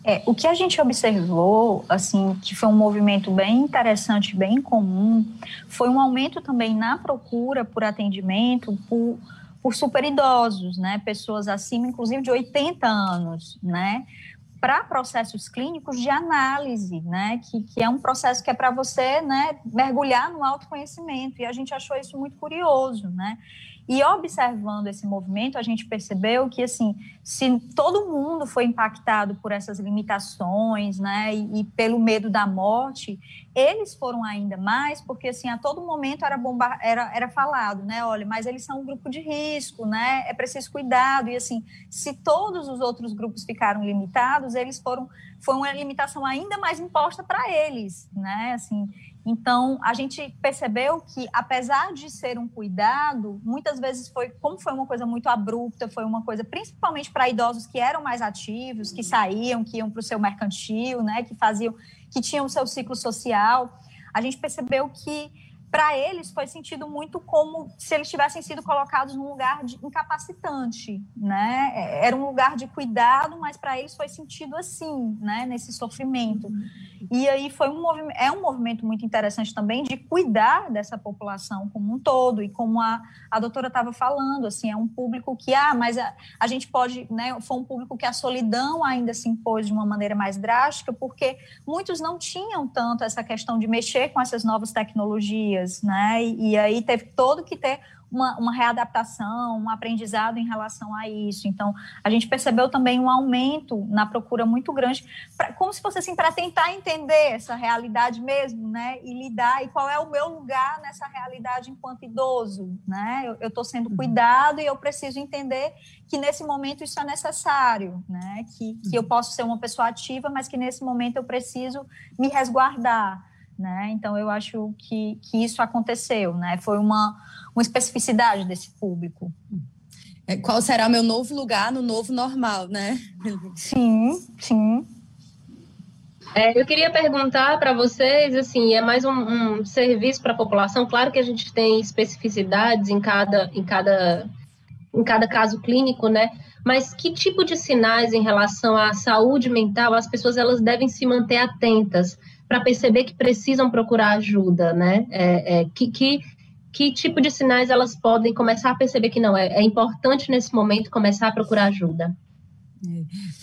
É, o que a gente observou, assim, que foi um movimento bem interessante, bem comum, foi um aumento também na procura por atendimento, por por super idosos, né, pessoas acima, inclusive de 80 anos, né, para processos clínicos de análise, né, que, que é um processo que é para você, né, mergulhar no autoconhecimento, e a gente achou isso muito curioso, né, e observando esse movimento, a gente percebeu que, assim, se todo mundo foi impactado por essas limitações, né, e, e, pelo medo da morte, eles foram ainda mais, porque, assim, a todo momento era, bomba era, era falado, né, olha, mas eles são um grupo de risco, né, é preciso cuidado, e, assim, se todos os outros grupos ficaram limitados, eles foram, foi uma limitação ainda mais imposta para eles, né, assim, então, a gente percebeu que, apesar de ser um cuidado, muitas vezes foi, como foi uma coisa muito abrupta, foi uma coisa principalmente para idosos que eram mais ativos, que saíam, que iam para o seu mercantil, né, que faziam, que tinham o seu ciclo social, a gente percebeu que para eles foi sentido muito como se eles tivessem sido colocados num lugar de incapacitante, né? Era um lugar de cuidado, mas para eles foi sentido assim, né? Nesse sofrimento. E aí foi um movimento, é um movimento muito interessante também de cuidar dessa população como um todo e como a, a doutora estava falando, assim, é um público que ah, mas a, a gente pode, né? Foi um público que a solidão ainda se impôs de uma maneira mais drástica, porque muitos não tinham tanto essa questão de mexer com essas novas tecnologias dias, né? E, e aí teve todo que ter uma, uma, readaptação, um aprendizado em relação a isso. Então, a gente percebeu também um aumento na procura muito grande, pra, como se fosse assim, para tentar entender essa realidade mesmo, né? E lidar, e qual é o meu lugar nessa realidade enquanto idoso, né? Eu estou sendo uhum. cuidado e eu preciso entender que nesse momento isso é necessário, né? Que, que eu uhum. posso ser uma pessoa ativa, mas que nesse momento eu preciso me resguardar. Né? Então, eu acho que, que isso aconteceu, né? Foi uma, uma especificidade desse público. É, qual será o meu novo lugar no novo normal, né? Sim, sim. É, eu queria perguntar para vocês, assim, é mais um, um serviço para a população. Claro que a gente tem especificidades em cada, em cada, em cada caso clínico, né? Mas que tipo de sinais em relação à saúde mental as pessoas elas devem se manter atentas? Para perceber que precisam procurar ajuda, né? É, é, que, que, que tipo de sinais elas podem começar a perceber que não é, é importante nesse momento começar a procurar ajuda?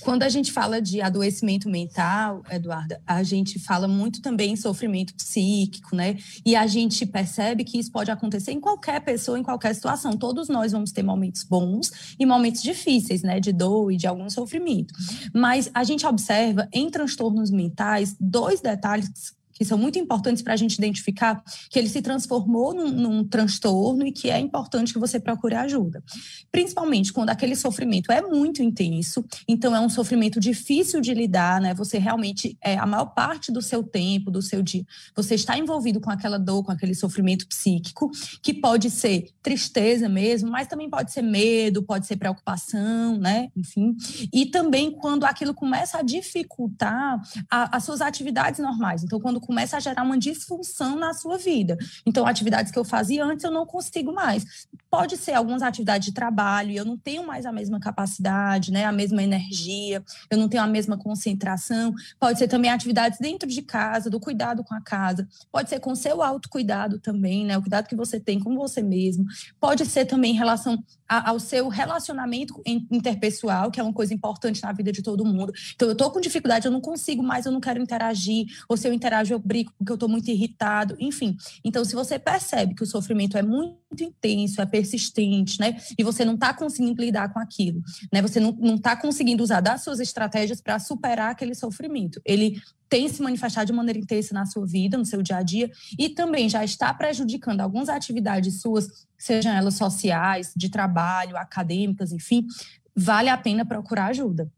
Quando a gente fala de adoecimento mental, Eduarda, a gente fala muito também em sofrimento psíquico, né? E a gente percebe que isso pode acontecer em qualquer pessoa, em qualquer situação. Todos nós vamos ter momentos bons e momentos difíceis, né? De dor e de algum sofrimento. Mas a gente observa em transtornos mentais dois detalhes que são muito importantes para a gente identificar que ele se transformou num, num, transtorno e que é importante que você procure ajuda. Principalmente quando aquele sofrimento é muito intenso, então é um sofrimento difícil de lidar, né? Você realmente, é, a maior parte do seu tempo, do seu dia, você está envolvido com aquela dor, com aquele sofrimento psíquico, que pode ser tristeza mesmo, mas também pode ser medo, pode ser preocupação, né? Enfim. E também quando aquilo começa a dificultar a, as suas atividades normais. Então, quando começa a gerar uma disfunção na sua vida. Então, atividades que eu fazia antes, eu não consigo mais. Pode ser algumas atividades de trabalho, eu não tenho mais a mesma capacidade, né, a mesma energia, eu não tenho a mesma concentração. Pode ser também atividades dentro de casa, do cuidado com a casa. Pode ser com seu autocuidado também, né, o cuidado que você tem com você mesmo. Pode ser também em relação a, ao seu relacionamento interpessoal, que é uma coisa importante na vida de todo mundo. Então, eu estou com dificuldade, eu não consigo mais, eu não quero interagir, ou se eu interajo, eu brigo porque eu estou muito irritado, enfim. Então, se você percebe que o sofrimento é muito intenso, é persistente, né? E você não está conseguindo lidar com aquilo, né? Você não está conseguindo usar das suas estratégias para superar aquele sofrimento. Ele tem se manifestado de maneira intensa na sua vida, no seu dia a dia, e também já está prejudicando algumas atividades suas, sejam elas sociais, de trabalho, acadêmicas, enfim, vale a pena procurar ajuda.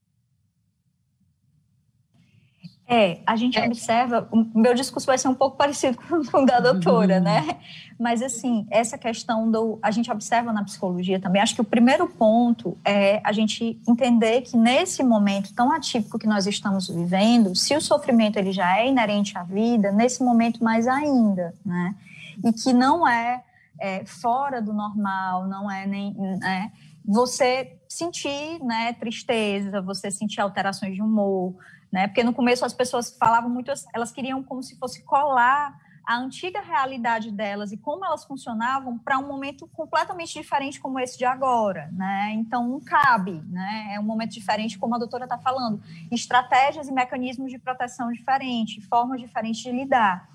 É, a gente é. observa, o meu discurso vai ser um pouco parecido com o da doutora, uhum. né? Mas, assim, essa questão do. A gente observa na psicologia também, acho que o primeiro ponto é a gente entender que nesse momento tão atípico que nós estamos vivendo, se o sofrimento ele já é inerente à vida, nesse momento mais ainda, né? E que não é, é fora do normal, não é nem. Né? Você sentir né, tristeza, você sentir alterações de humor né? Porque no começo as pessoas falavam muito, elas queriam como se fosse colar a antiga realidade delas e como elas funcionavam para um momento completamente diferente como esse de agora, né? Então não cabe, né? É um momento diferente, como a doutora está falando, estratégias e mecanismos de proteção diferentes, formas diferentes de lidar.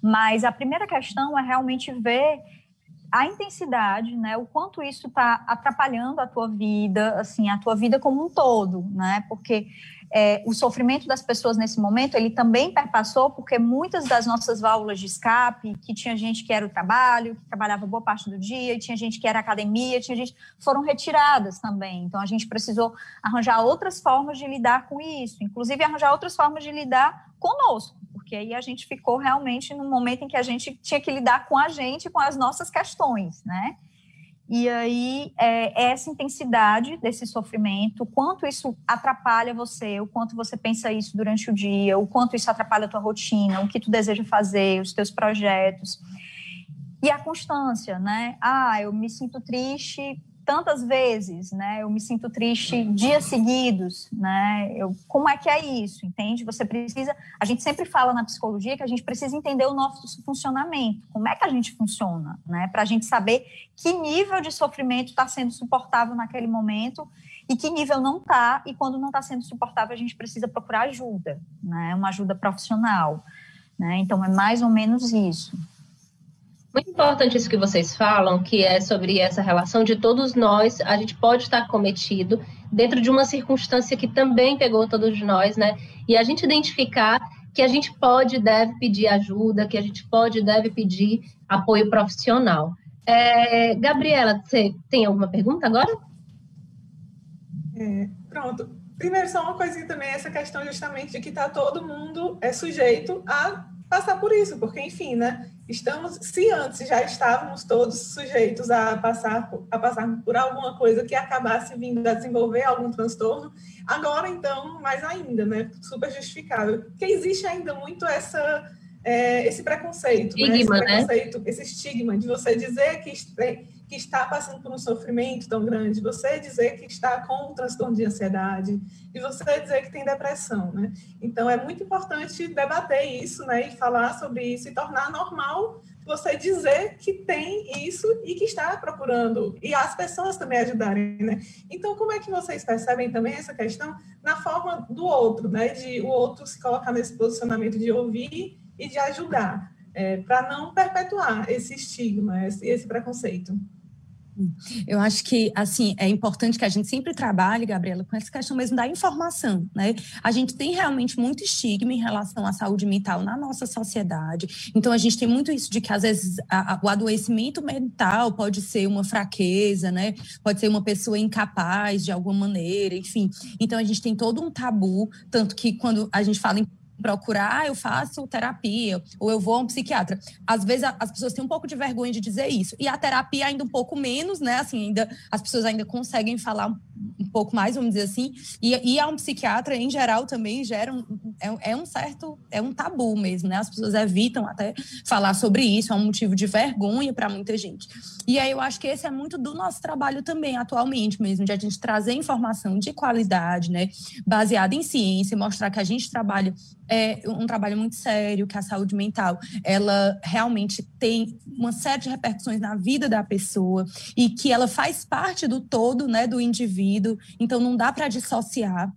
Mas a primeira questão é realmente ver a intensidade, né, o quanto isso está atrapalhando a tua vida, assim, a tua vida como um todo, né, porque é, o sofrimento das pessoas nesse momento, ele também perpassou porque muitas das nossas válvulas de escape, que tinha gente que era o trabalho, que trabalhava boa parte do dia, tinha gente que era academia, tinha gente, foram retiradas também. Então, a gente precisou arranjar outras formas de lidar com isso, inclusive arranjar outras formas de lidar conosco, porque aí a gente ficou realmente num momento em que a gente tinha que lidar com a gente, com as nossas questões, né? E aí, é, essa intensidade desse sofrimento, o quanto isso atrapalha você, o quanto você pensa isso durante o dia, o quanto isso atrapalha a tua rotina, o que tu deseja fazer, os teus projetos. E a constância, né? Ah, eu me sinto triste tantas vezes, né? Eu me sinto triste dias seguidos, né? Eu, como é que é isso, entende? Você precisa, a gente sempre fala na psicologia que a gente precisa entender o nosso funcionamento, como é que a gente funciona, né? Para a gente saber que nível de sofrimento está sendo suportável naquele momento e que nível não está, e quando não está sendo suportável, a gente precisa procurar ajuda, né? Uma ajuda profissional, né? Então, é mais ou menos isso. Muito importante isso que vocês falam, que é sobre essa relação de todos nós, a gente pode estar cometido dentro de uma circunstância que também pegou todos nós, né? E a gente identificar que a gente pode e deve pedir ajuda, que a gente pode e deve pedir apoio profissional. É, Gabriela, você tem alguma pergunta agora? É, pronto. Primeiro, só uma coisinha também, essa questão justamente de que está todo mundo é sujeito a passar por isso, porque, enfim, né? Estamos, se antes já estávamos todos sujeitos a passar, a passar por alguma coisa que acabasse vindo a desenvolver algum transtorno, agora, então, mais ainda, né? Super justificável. Porque existe ainda muito essa, é, esse preconceito, estigma, né? Esse né? preconceito, né? esse estigma de você dizer que que está passando por um sofrimento tão grande, você dizer que está com um transtorno de ansiedade, e você dizer que tem depressão, né? Então, é muito importante debater isso, né, e falar sobre isso, e tornar normal você dizer que tem isso e que está procurando, e as pessoas também ajudarem, né? Então, como é que vocês percebem também essa questão na forma do outro, né, de o outro se colocar nesse posicionamento de ouvir e de ajudar, é, para não perpetuar esse estigma, esse, esse preconceito? Eu acho que, assim, é importante que a gente sempre trabalhe, Gabriela, com essa questão mesmo da informação, né? A gente tem realmente muito estigma em relação à saúde mental na nossa sociedade. Então, a gente tem muito isso de que, às vezes, a, a, o adoecimento mental pode ser uma fraqueza, né? Pode ser uma pessoa incapaz de alguma maneira, enfim. Então, a gente tem todo um tabu, tanto que quando a gente fala em procurar, ah, eu faço terapia, ou eu vou a um psiquiatra. Às vezes as pessoas têm um pouco de vergonha de dizer isso. E a terapia ainda um pouco menos, né? Assim, ainda as pessoas ainda conseguem falar um pouco mais, vamos dizer assim. E, e a um psiquiatra, em geral, também gera um, é, é, um certo, é um tabu mesmo, né? As pessoas evitam até falar sobre isso, é um motivo de vergonha para muita gente. E aí eu acho que esse é muito do nosso trabalho também, atualmente mesmo, de a gente trazer informação de qualidade, né? Baseada em ciência, mostrar que a gente trabalha é um trabalho muito sério, que a saúde mental, ela realmente tem uma série de repercussões na vida da pessoa e que ela faz parte do todo, né, do indivíduo, então não dá para dissociar.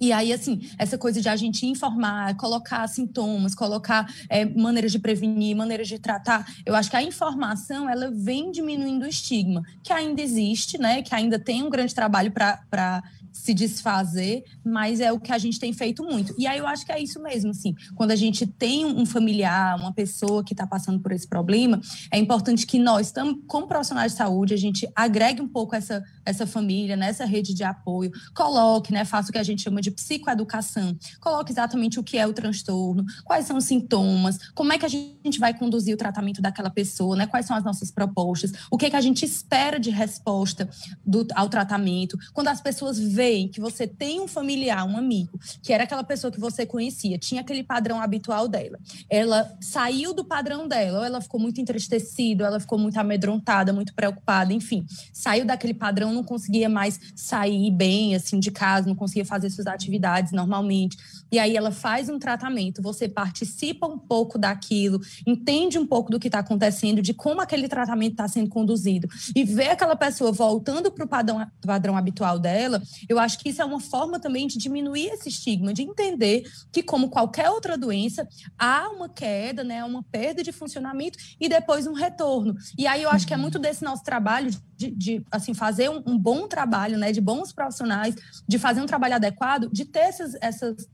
E aí, assim, essa coisa de a gente informar, colocar sintomas, colocar é, maneiras de prevenir, maneiras de tratar, eu acho que a informação, ela vem diminuindo o estigma, que ainda existe, né? Que ainda tem um grande trabalho para se desfazer, mas é o que a gente tem feito muito. E aí eu acho que é isso mesmo, assim, quando a gente tem um familiar, uma pessoa que está passando por esse problema, é importante que nós, como profissionais de saúde, a gente agregue um pouco essa, essa família, nessa né, rede de apoio, coloque, né, faça o que a gente chama de psicoeducação, coloque exatamente o que é o transtorno, quais são os sintomas, como é que a gente vai conduzir o tratamento daquela pessoa, né, quais são as nossas propostas, o que, é que a gente espera de resposta do, ao tratamento, quando as pessoas veem que você tem um familiar, um amigo, que era aquela pessoa que você conhecia, tinha aquele padrão habitual dela, ela saiu do padrão dela, ou ela ficou muito entristecida, ou ela ficou muito amedrontada, muito preocupada, enfim, saiu daquele padrão, não conseguia mais sair bem, assim, de casa, não conseguia fazer suas atividades normalmente. E aí ela faz um tratamento, você participa um pouco daquilo, entende um pouco do que está acontecendo, de como aquele tratamento está sendo conduzido, e vê aquela pessoa voltando para o padrão, padrão habitual dela, eu acho que isso é uma forma também de diminuir esse estigma, de entender que, como qualquer outra doença, há uma queda, né, uma perda de funcionamento e depois um retorno. E aí eu acho que é muito desse nosso trabalho de, de assim, fazer um, um, bom trabalho, né, de bons profissionais, de fazer um trabalho adequado, de ter essas, essas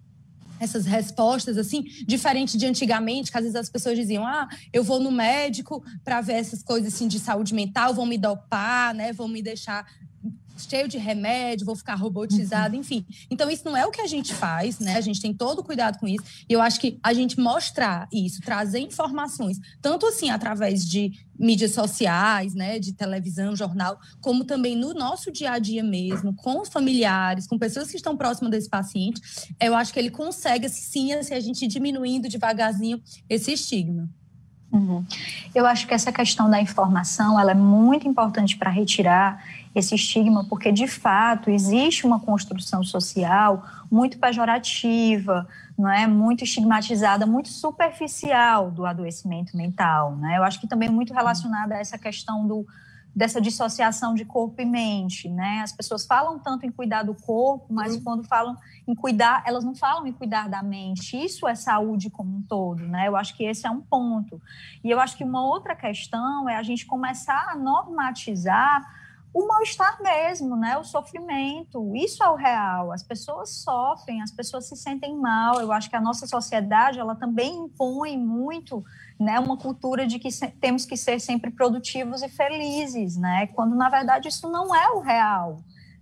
essas respostas assim, diferente de antigamente, que às vezes as pessoas diziam: "Ah, eu vou no médico para ver essas coisas assim de saúde mental, vão me dopar, né, vão me deixar cheio de remédio, vou ficar robotizado, uhum. enfim. Então, isso não é o que a gente faz, né? A gente tem todo o cuidado com isso. E eu acho que a gente mostrar isso, trazer informações, tanto assim através de mídias sociais, né, de televisão, jornal, como também no nosso dia a dia mesmo, com os familiares, com pessoas que estão próximas desse paciente, eu acho que ele consegue, sim, assim, a gente diminuindo devagarzinho esse estigma. Uhum. Eu acho que essa questão da informação ela é muito importante para retirar esse estigma, porque de fato existe uma construção social muito pejorativa, não é muito estigmatizada, muito superficial do adoecimento mental, né? Eu acho que também muito relacionada a essa questão do dessa dissociação de corpo e mente, né? As pessoas falam tanto em cuidar do corpo, mas uhum. quando falam em cuidar, elas não falam em cuidar da mente. Isso é saúde como um todo, né? Eu acho que esse é um ponto. E eu acho que uma outra questão é a gente começar a normatizar o mal-estar mesmo, né? O sofrimento. Isso é o real. As pessoas sofrem, as pessoas se sentem mal. Eu acho que a nossa sociedade, ela também impõe muito, né, uma cultura de que temos que ser sempre produtivos e felizes, né? Quando na verdade isso não é o real,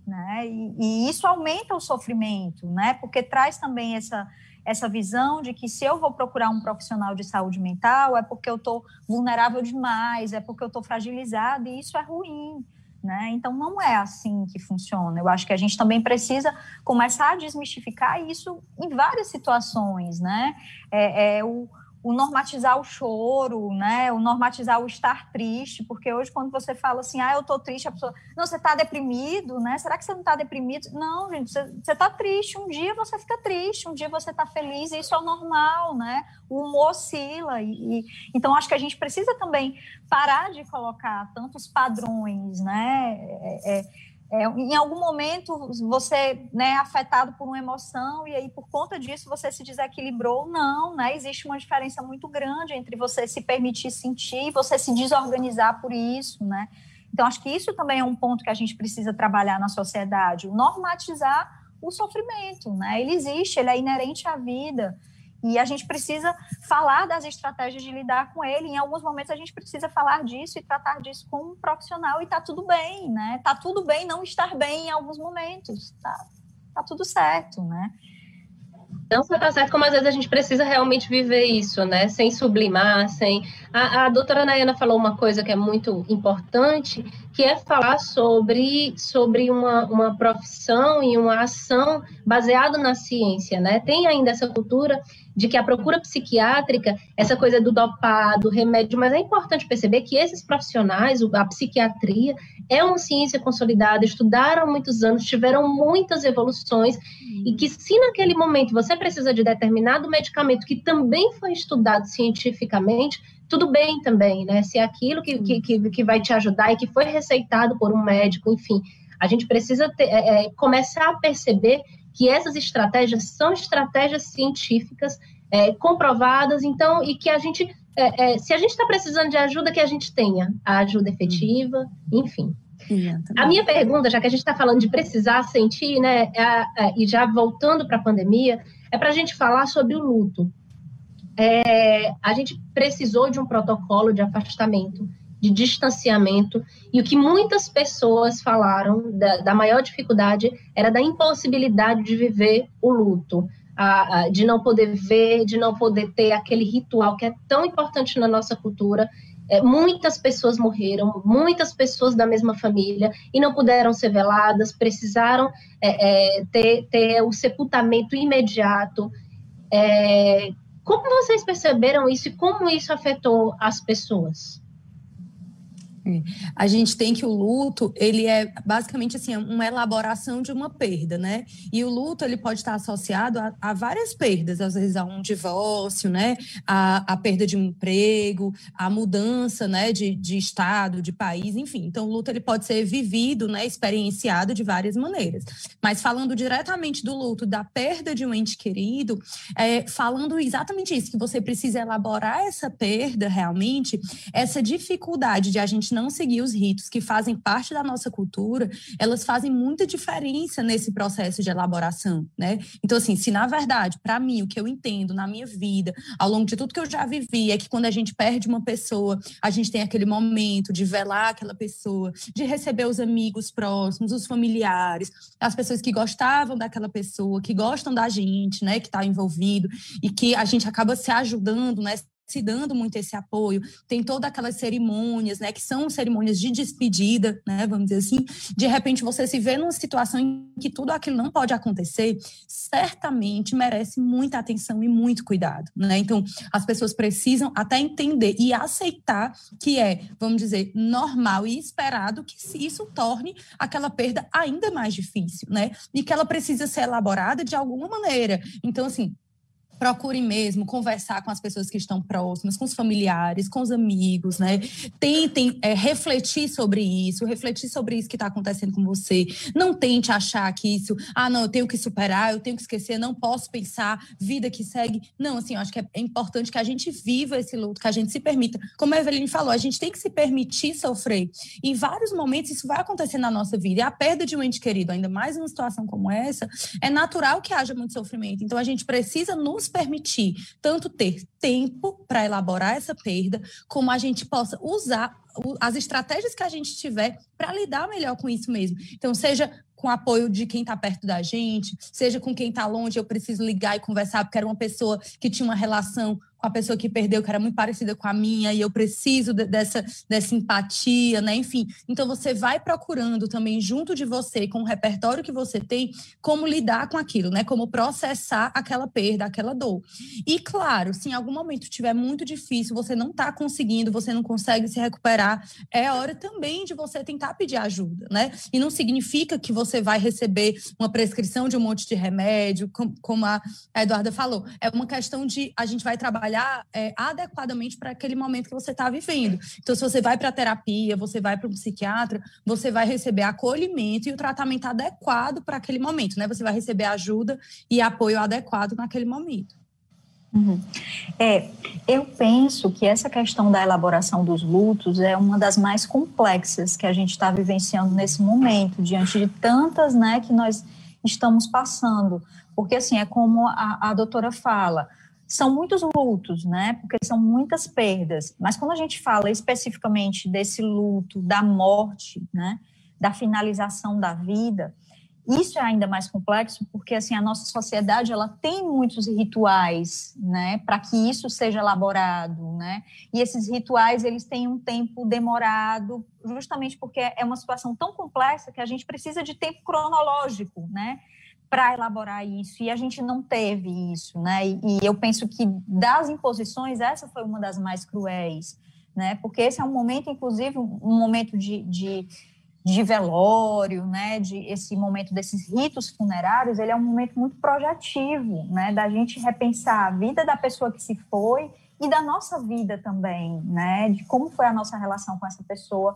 né? E, e isso aumenta o sofrimento, né? Porque traz também essa essa visão de que se eu vou procurar um profissional de saúde mental é porque eu estou vulnerável demais, é porque eu estou fragilizado, e isso é ruim. Né? Então, não é assim que funciona. Eu acho que a gente também precisa começar a desmistificar isso em várias situações. Né? É, é o, o normatizar o choro, né? O normatizar o estar triste, porque hoje quando você fala assim, ah, eu tô triste, a pessoa, não, você tá deprimido, né? Será que você não tá deprimido? Não, gente, você, você tá triste, um dia você fica triste, um dia você tá feliz, e isso é o normal, né? O humor oscila, e, e então acho que a gente precisa também parar de colocar tantos padrões, né? É, é, é, em algum momento você né, é afetado por uma emoção e aí por conta disso você se desequilibrou, não, né? Existe uma diferença muito grande entre você se permitir sentir e você se desorganizar por isso, né? Então, acho que isso também é um ponto que a gente precisa trabalhar na sociedade, normatizar o sofrimento, né? Ele existe, ele é inerente à vida. E a gente precisa falar das estratégias de lidar com ele. Em alguns momentos a gente precisa falar disso e tratar disso com um profissional e tá tudo bem, né? Tá tudo bem não estar bem em alguns momentos, tá? Tá tudo certo, né? Não só tá certo, como às vezes a gente precisa realmente viver isso, né? Sem sublimar, sem. A, a doutora Nayana falou uma coisa que é muito importante, que é falar sobre, sobre uma, uma profissão e uma ação baseado na ciência, né? Tem ainda essa cultura de que a procura psiquiátrica, essa coisa do dopado, remédio, mas é importante perceber que esses profissionais, a psiquiatria, é uma ciência consolidada, estudaram muitos anos, tiveram muitas evoluções, e que se naquele momento você precisa de determinado medicamento que também foi estudado cientificamente, tudo bem também, né? Se é aquilo que, que, que vai te ajudar e que foi receitado por um médico, enfim, a gente precisa ter, é, é começar a perceber que essas estratégias são estratégias científicas é, comprovadas, então, e que a gente, é, é, se a gente está precisando de ajuda, que a gente tenha a ajuda efetiva, enfim. A minha pergunta, já que a gente está falando de precisar sentir, né, é é, e já voltando para a pandemia, é para a gente falar sobre o luto. É, a gente precisou de um protocolo de afastamento de distanciamento, e o que muitas pessoas falaram da, da maior dificuldade era da impossibilidade de viver o luto, a, a, de não poder ver, de não poder ter aquele ritual que é tão importante na nossa cultura. É, muitas pessoas morreram, muitas pessoas da mesma família, e não puderam ser veladas, precisaram é, é, ter, ter o sepultamento imediato. É, como vocês perceberam isso e como isso afetou as pessoas? É. A gente tem que o luto, ele é basicamente assim, uma elaboração de uma perda, né? E o luto, ele pode estar associado a, a várias perdas, às vezes a um divórcio, né? A, a perda de um emprego, a mudança, né? De, de estado, de país, enfim. Então, o luto, ele pode ser vivido, né? Experienciado de várias maneiras. Mas falando diretamente do luto, da perda de um ente querido, é, falando exatamente isso, que você precisa elaborar essa perda realmente, essa dificuldade de a gente não seguir os ritos que fazem parte da nossa cultura, elas fazem muita diferença nesse processo de elaboração, né? Então, assim, se na verdade, para mim, o que eu entendo na minha vida, ao longo de tudo que eu já vivi, é que quando a gente perde uma pessoa, a gente tem aquele momento de velar aquela pessoa, de receber os amigos próximos, os familiares, as pessoas que gostavam daquela pessoa, que gostam da gente, né, que está envolvido, e que a gente acaba se ajudando, né, se dando muito esse apoio, tem todas aquelas cerimônias, né, que são cerimônias de despedida, né, vamos dizer assim, de repente você se vê numa situação em que tudo aquilo não pode acontecer, certamente merece muita atenção e muito cuidado, né? Então, as pessoas precisam até entender e aceitar que é, vamos dizer, normal e esperado que isso torne aquela perda ainda mais difícil, né? E que ela precisa ser elaborada de alguma maneira. Então, assim, procurem mesmo conversar com as pessoas que estão próximas, com os familiares, com os amigos, né? Tentem é, refletir sobre isso, refletir sobre isso que está acontecendo com você. Não tente achar que isso, ah, não, eu tenho que superar, eu tenho que esquecer, não posso pensar, vida que segue. Não, assim, eu acho que é importante que a gente viva esse luto, que a gente se permita. Como a Eveline falou, a gente tem que se permitir sofrer. Em vários momentos isso vai acontecer na nossa vida. E a perda de um ente querido, ainda mais numa situação como essa, é natural que haja muito sofrimento. Então a gente precisa nos nos permitir tanto ter tempo para elaborar essa perda, como a gente possa usar as estratégias que a gente tiver para lidar melhor com isso mesmo. Então, seja com apoio de quem está perto da gente, seja com quem está longe, eu preciso ligar e conversar, porque era uma pessoa que tinha uma relação com a pessoa que perdeu, que era muito parecida com a minha, e eu preciso de, dessa, dessa empatia, né? Enfim, então você vai procurando também, junto de você, com o repertório que você tem, como lidar com aquilo, né? Como processar aquela perda, aquela dor. E claro, se em algum momento estiver muito difícil, você não está conseguindo, você não consegue se recuperar, é hora também de você tentar pedir ajuda, né? E não significa que você vai receber uma prescrição de um monte de remédio, como a Eduarda falou. É uma questão de a gente vai trabalhar trabalhar é, adequadamente para aquele momento que você está vivendo. Então, se você vai para terapia, você vai para um psiquiatra, você vai receber acolhimento e o tratamento adequado para aquele momento, né? Você vai receber ajuda e apoio adequado naquele momento. Uhum. É, eu penso que essa questão da elaboração dos lutos é uma das mais complexas que a gente está vivenciando nesse momento, diante de tantas né, que nós estamos passando. Porque, assim, é como a, a doutora fala, são muitos lutos, né? Porque são muitas perdas. Mas quando a gente fala especificamente desse luto, da morte, né? Da finalização da vida, isso é ainda mais complexo porque assim a nossa sociedade ela tem muitos rituais, né, para que isso seja elaborado, né? E esses rituais eles têm um tempo demorado, justamente porque é uma situação tão complexa que a gente precisa de tempo cronológico, né? Para elaborar isso, e a gente não teve isso, né? E, e eu penso que das imposições, essa foi uma das mais cruéis, né? Porque esse é um momento, inclusive, um momento de, de de velório, né, de esse momento desses ritos funerários, ele é um momento muito projetivo, né, da gente repensar a vida da pessoa que se foi e da nossa vida também, né, de como foi a nossa relação com essa pessoa.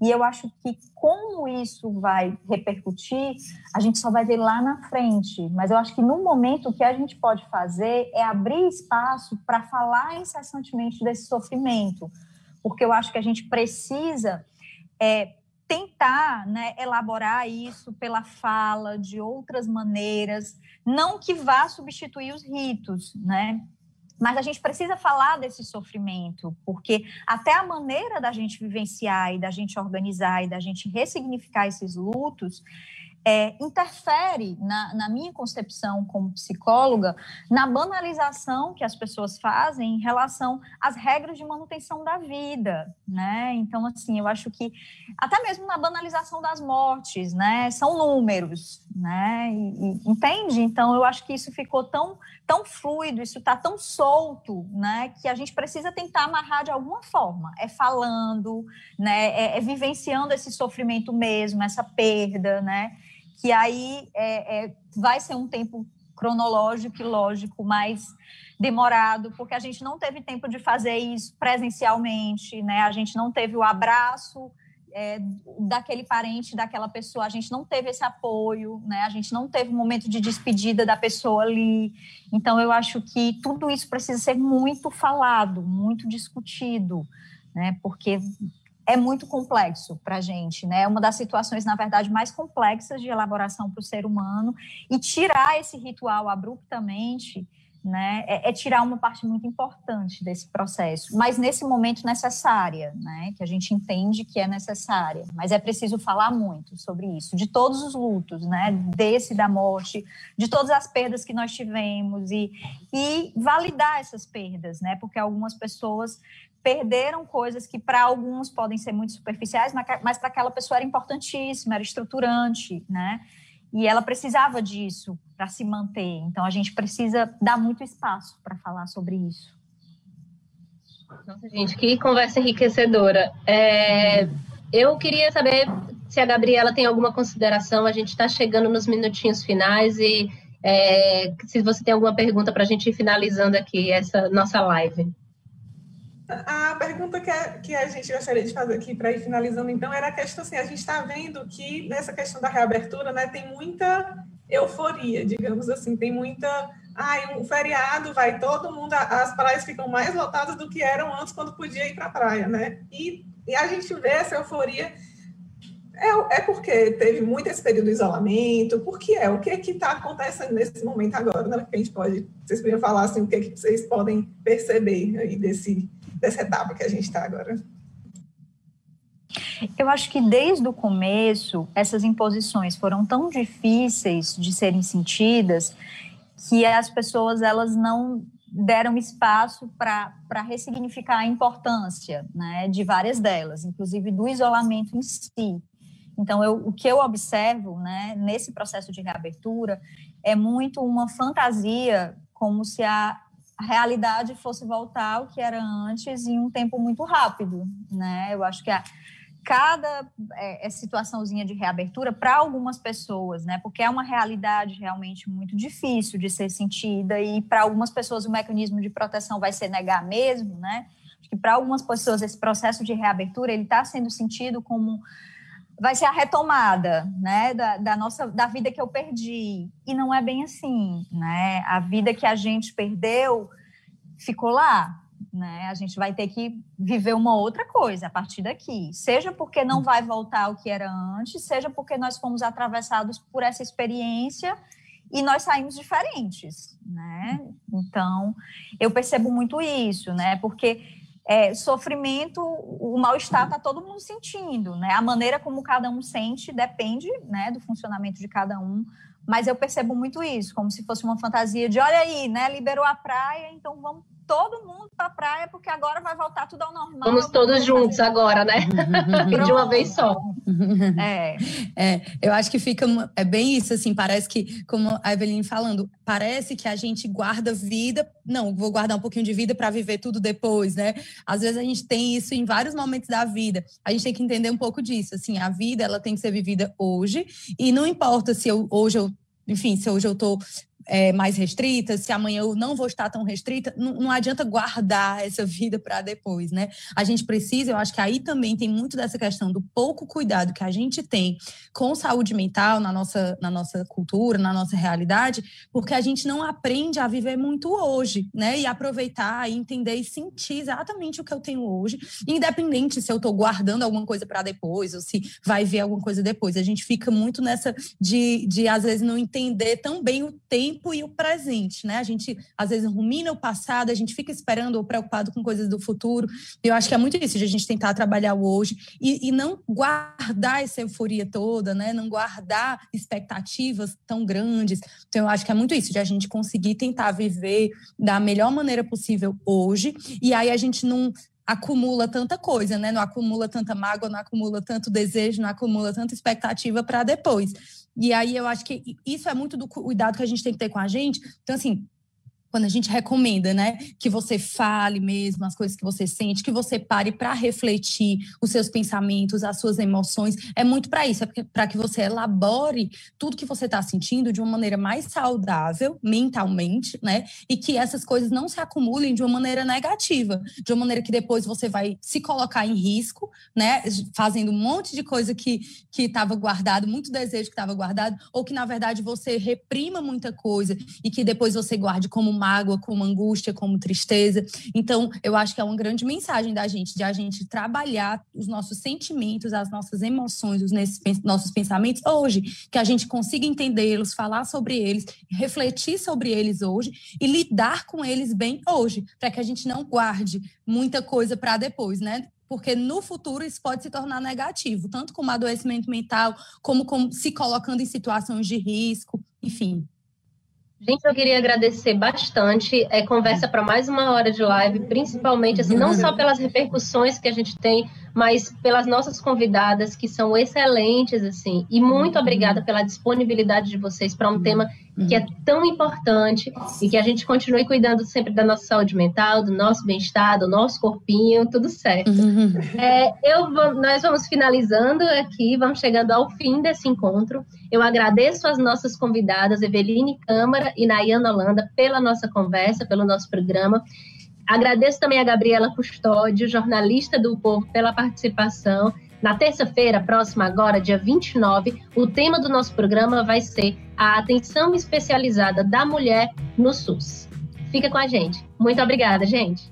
E eu acho que como isso vai repercutir, a gente só vai ver lá na frente. Mas eu acho que no momento o que a gente pode fazer é abrir espaço para falar incessantemente desse sofrimento, porque eu acho que a gente precisa é, tentar né, elaborar isso pela fala, de outras maneiras, não que vá substituir os ritos, né? Mas a gente precisa falar desse sofrimento, porque até a maneira da gente vivenciar e da gente organizar e da gente ressignificar esses lutos é, interfere na, na, minha concepção como psicóloga na banalização que as pessoas fazem em relação às regras de manutenção da vida, né? Então, assim, eu acho que até mesmo na banalização das mortes, né? São números, né? E, e, entende? Então, eu acho que isso ficou tão, tão fluido, isso está tão solto, né? Que a gente precisa tentar amarrar de alguma forma. É falando, né? É, é vivenciando esse sofrimento mesmo, essa perda, né? que aí é, é, vai ser um tempo cronológico e lógico mais demorado, porque a gente não teve tempo de fazer isso presencialmente, né? A gente não teve o abraço é, daquele parente, daquela pessoa, a gente não teve esse apoio, né? A gente não teve um momento de despedida da pessoa ali. Então, eu acho que tudo isso precisa ser muito falado, muito discutido, né? Porque é muito complexo para a gente, né? É uma das situações, na verdade, mais complexas de elaboração para o ser humano. E tirar esse ritual abruptamente, né, é, é, tirar uma parte muito importante desse processo, mas nesse momento necessária, né, que a gente entende que é necessária. Mas é preciso falar muito sobre isso, de todos os lutos, né, desse da morte, de todas as perdas que nós tivemos e, e validar essas perdas, né, porque algumas pessoas perderam coisas que para alguns podem ser muito superficiais, mas para aquela pessoa era importantíssima, era estruturante, né? E ela precisava disso para se manter. Então a gente precisa dar muito espaço para falar sobre isso. Nossa, gente, que conversa enriquecedora. É, eu queria saber se a Gabriela tem alguma consideração. A gente está chegando nos minutinhos finais e é, se você tem alguma pergunta para a gente ir finalizando aqui essa nossa live. A pergunta que a, que a gente gostaria de fazer aqui para ir finalizando, então, era a questão assim: a gente está vendo que nessa questão da reabertura, né, tem muita euforia, digamos assim, tem muita. Ai, um feriado, vai todo mundo, as praias ficam mais lotadas do que eram antes quando podia ir para a praia, né? E, e a gente vê essa euforia. É, é porque teve muito esse período de isolamento, por que é? O que é que está acontecendo nesse momento agora, né? Que a gente pode, vocês poderiam falar assim, o que é que vocês podem perceber aí desse, dessa etapa que a gente está agora? Eu acho que desde o começo essas imposições foram tão difíceis de serem sentidas que as pessoas elas não deram espaço para ressignificar a importância né, de várias delas, inclusive do isolamento em si. Então, eu, o que eu observo né, nesse processo de reabertura é muito uma fantasia, como se a, realidade fosse voltar ao que era antes em um tempo muito rápido, né? Eu acho que a, cada é, é situaçãozinha de reabertura para algumas pessoas, né? Porque é uma realidade realmente muito difícil de ser sentida e para algumas pessoas o mecanismo de proteção vai ser negar mesmo, né? Acho que para algumas pessoas esse processo de reabertura ele está sendo sentido como vai ser a retomada, né, da, da, nossa, da vida que eu perdi. E não é bem assim, né? A vida que a gente perdeu, ficou lá. Né? A gente vai ter que viver uma outra coisa a partir daqui. Seja porque não vai voltar ao que era antes, seja porque nós fomos atravessados por essa experiência e nós saímos diferentes, né? Então, eu percebo muito isso, né? Porque é, sofrimento, o mal-estar está todo mundo sentindo, né? A maneira como cada um sente depende, né, do funcionamento de cada um. Mas eu percebo muito isso, como se fosse uma fantasia de, olha aí, né, liberou a praia, então vamos todo mundo para a praia, porque agora vai voltar tudo ao normal. Vamos todos juntos fazer... agora, né? de uma vez só. É. é. Eu acho que fica é bem isso, assim, parece que, como a Eveline falando, parece que a gente guarda vida. Não, vou guardar um pouquinho de vida para viver tudo depois, né? Às vezes a gente tem isso em vários momentos da vida. A gente tem que entender um pouco disso. Assim, a vida ela tem que ser vivida hoje, e não importa se eu, hoje eu enfim, se hoje eu estou é, mais restrita, se amanhã eu não vou estar tão restrita, não, não adianta guardar essa vida para depois, né? A gente precisa, eu acho que aí também tem muito dessa questão do pouco cuidado que a gente tem com saúde mental na nossa, na nossa cultura, na nossa realidade, porque a gente não aprende a viver muito hoje, né? E aproveitar e entender e sentir exatamente o que eu tenho hoje, independente se eu estou guardando alguma coisa para depois ou se vai ver alguma coisa depois. A gente fica muito nessa de, de às vezes, não entender tão bem o tempo tempo e o presente, né? A gente às vezes rumina o passado, a gente fica esperando ou preocupado com coisas do futuro. Eu acho que é muito isso, de a gente tentar trabalhar o hoje e, e não guardar essa euforia toda, né? Não guardar expectativas tão grandes. Então, eu acho que é muito isso, de a gente conseguir tentar viver da melhor maneira possível hoje. E aí a gente não acumula tanta coisa, né? Não acumula tanta mágoa, não acumula tanto desejo, não acumula tanta expectativa para depois. E aí eu acho que isso é muito do cuidado que a gente tem que ter com a gente. Então, assim, quando a gente recomenda, né, que você fale mesmo as coisas que você sente, que você pare para refletir os seus pensamentos, as suas emoções, é muito para isso, é para que você elabore tudo que você está sentindo de uma maneira mais saudável mentalmente, né, e que essas coisas não se acumulem de uma maneira negativa, de uma maneira que depois você vai se colocar em risco, né, fazendo um monte de coisa que que estava guardado, muito desejo que estava guardado, ou que na verdade você reprima muita coisa e que depois você guarde como mágoa, como angústia, como tristeza. Então, eu acho que é uma grande mensagem da gente, de a gente trabalhar os nossos sentimentos, as nossas emoções, os nossos pensamentos hoje, que a gente consiga entendê-los, falar sobre eles, refletir sobre eles hoje e lidar com eles bem hoje, para que a gente não guarde muita coisa para depois, né? porque no futuro isso pode se tornar negativo, tanto como adoecimento mental, como, como se colocando em situações de risco, enfim. Gente, eu queria agradecer bastante. É conversa para mais uma hora de live, principalmente assim, não só pelas repercussões que a gente tem, mas pelas nossas convidadas que são excelentes assim. E muito obrigada pela disponibilidade de vocês para um tema que é tão importante e que a gente continue cuidando sempre da nossa saúde mental, do nosso bem-estar, do nosso corpinho, tudo certo. É, eu nós vamos finalizando aqui, vamos chegando ao fim desse encontro. Eu agradeço as nossas convidadas, Eveline Câmara e Nayana Holanda, pela nossa conversa, pelo nosso programa. Agradeço também a Gabriela Custódio, jornalista do Povo, pela participação. Na terça-feira, próxima agora, dia 29, o tema do nosso programa vai ser a atenção especializada da mulher no SUS. Fica com a gente. Muito obrigada, gente.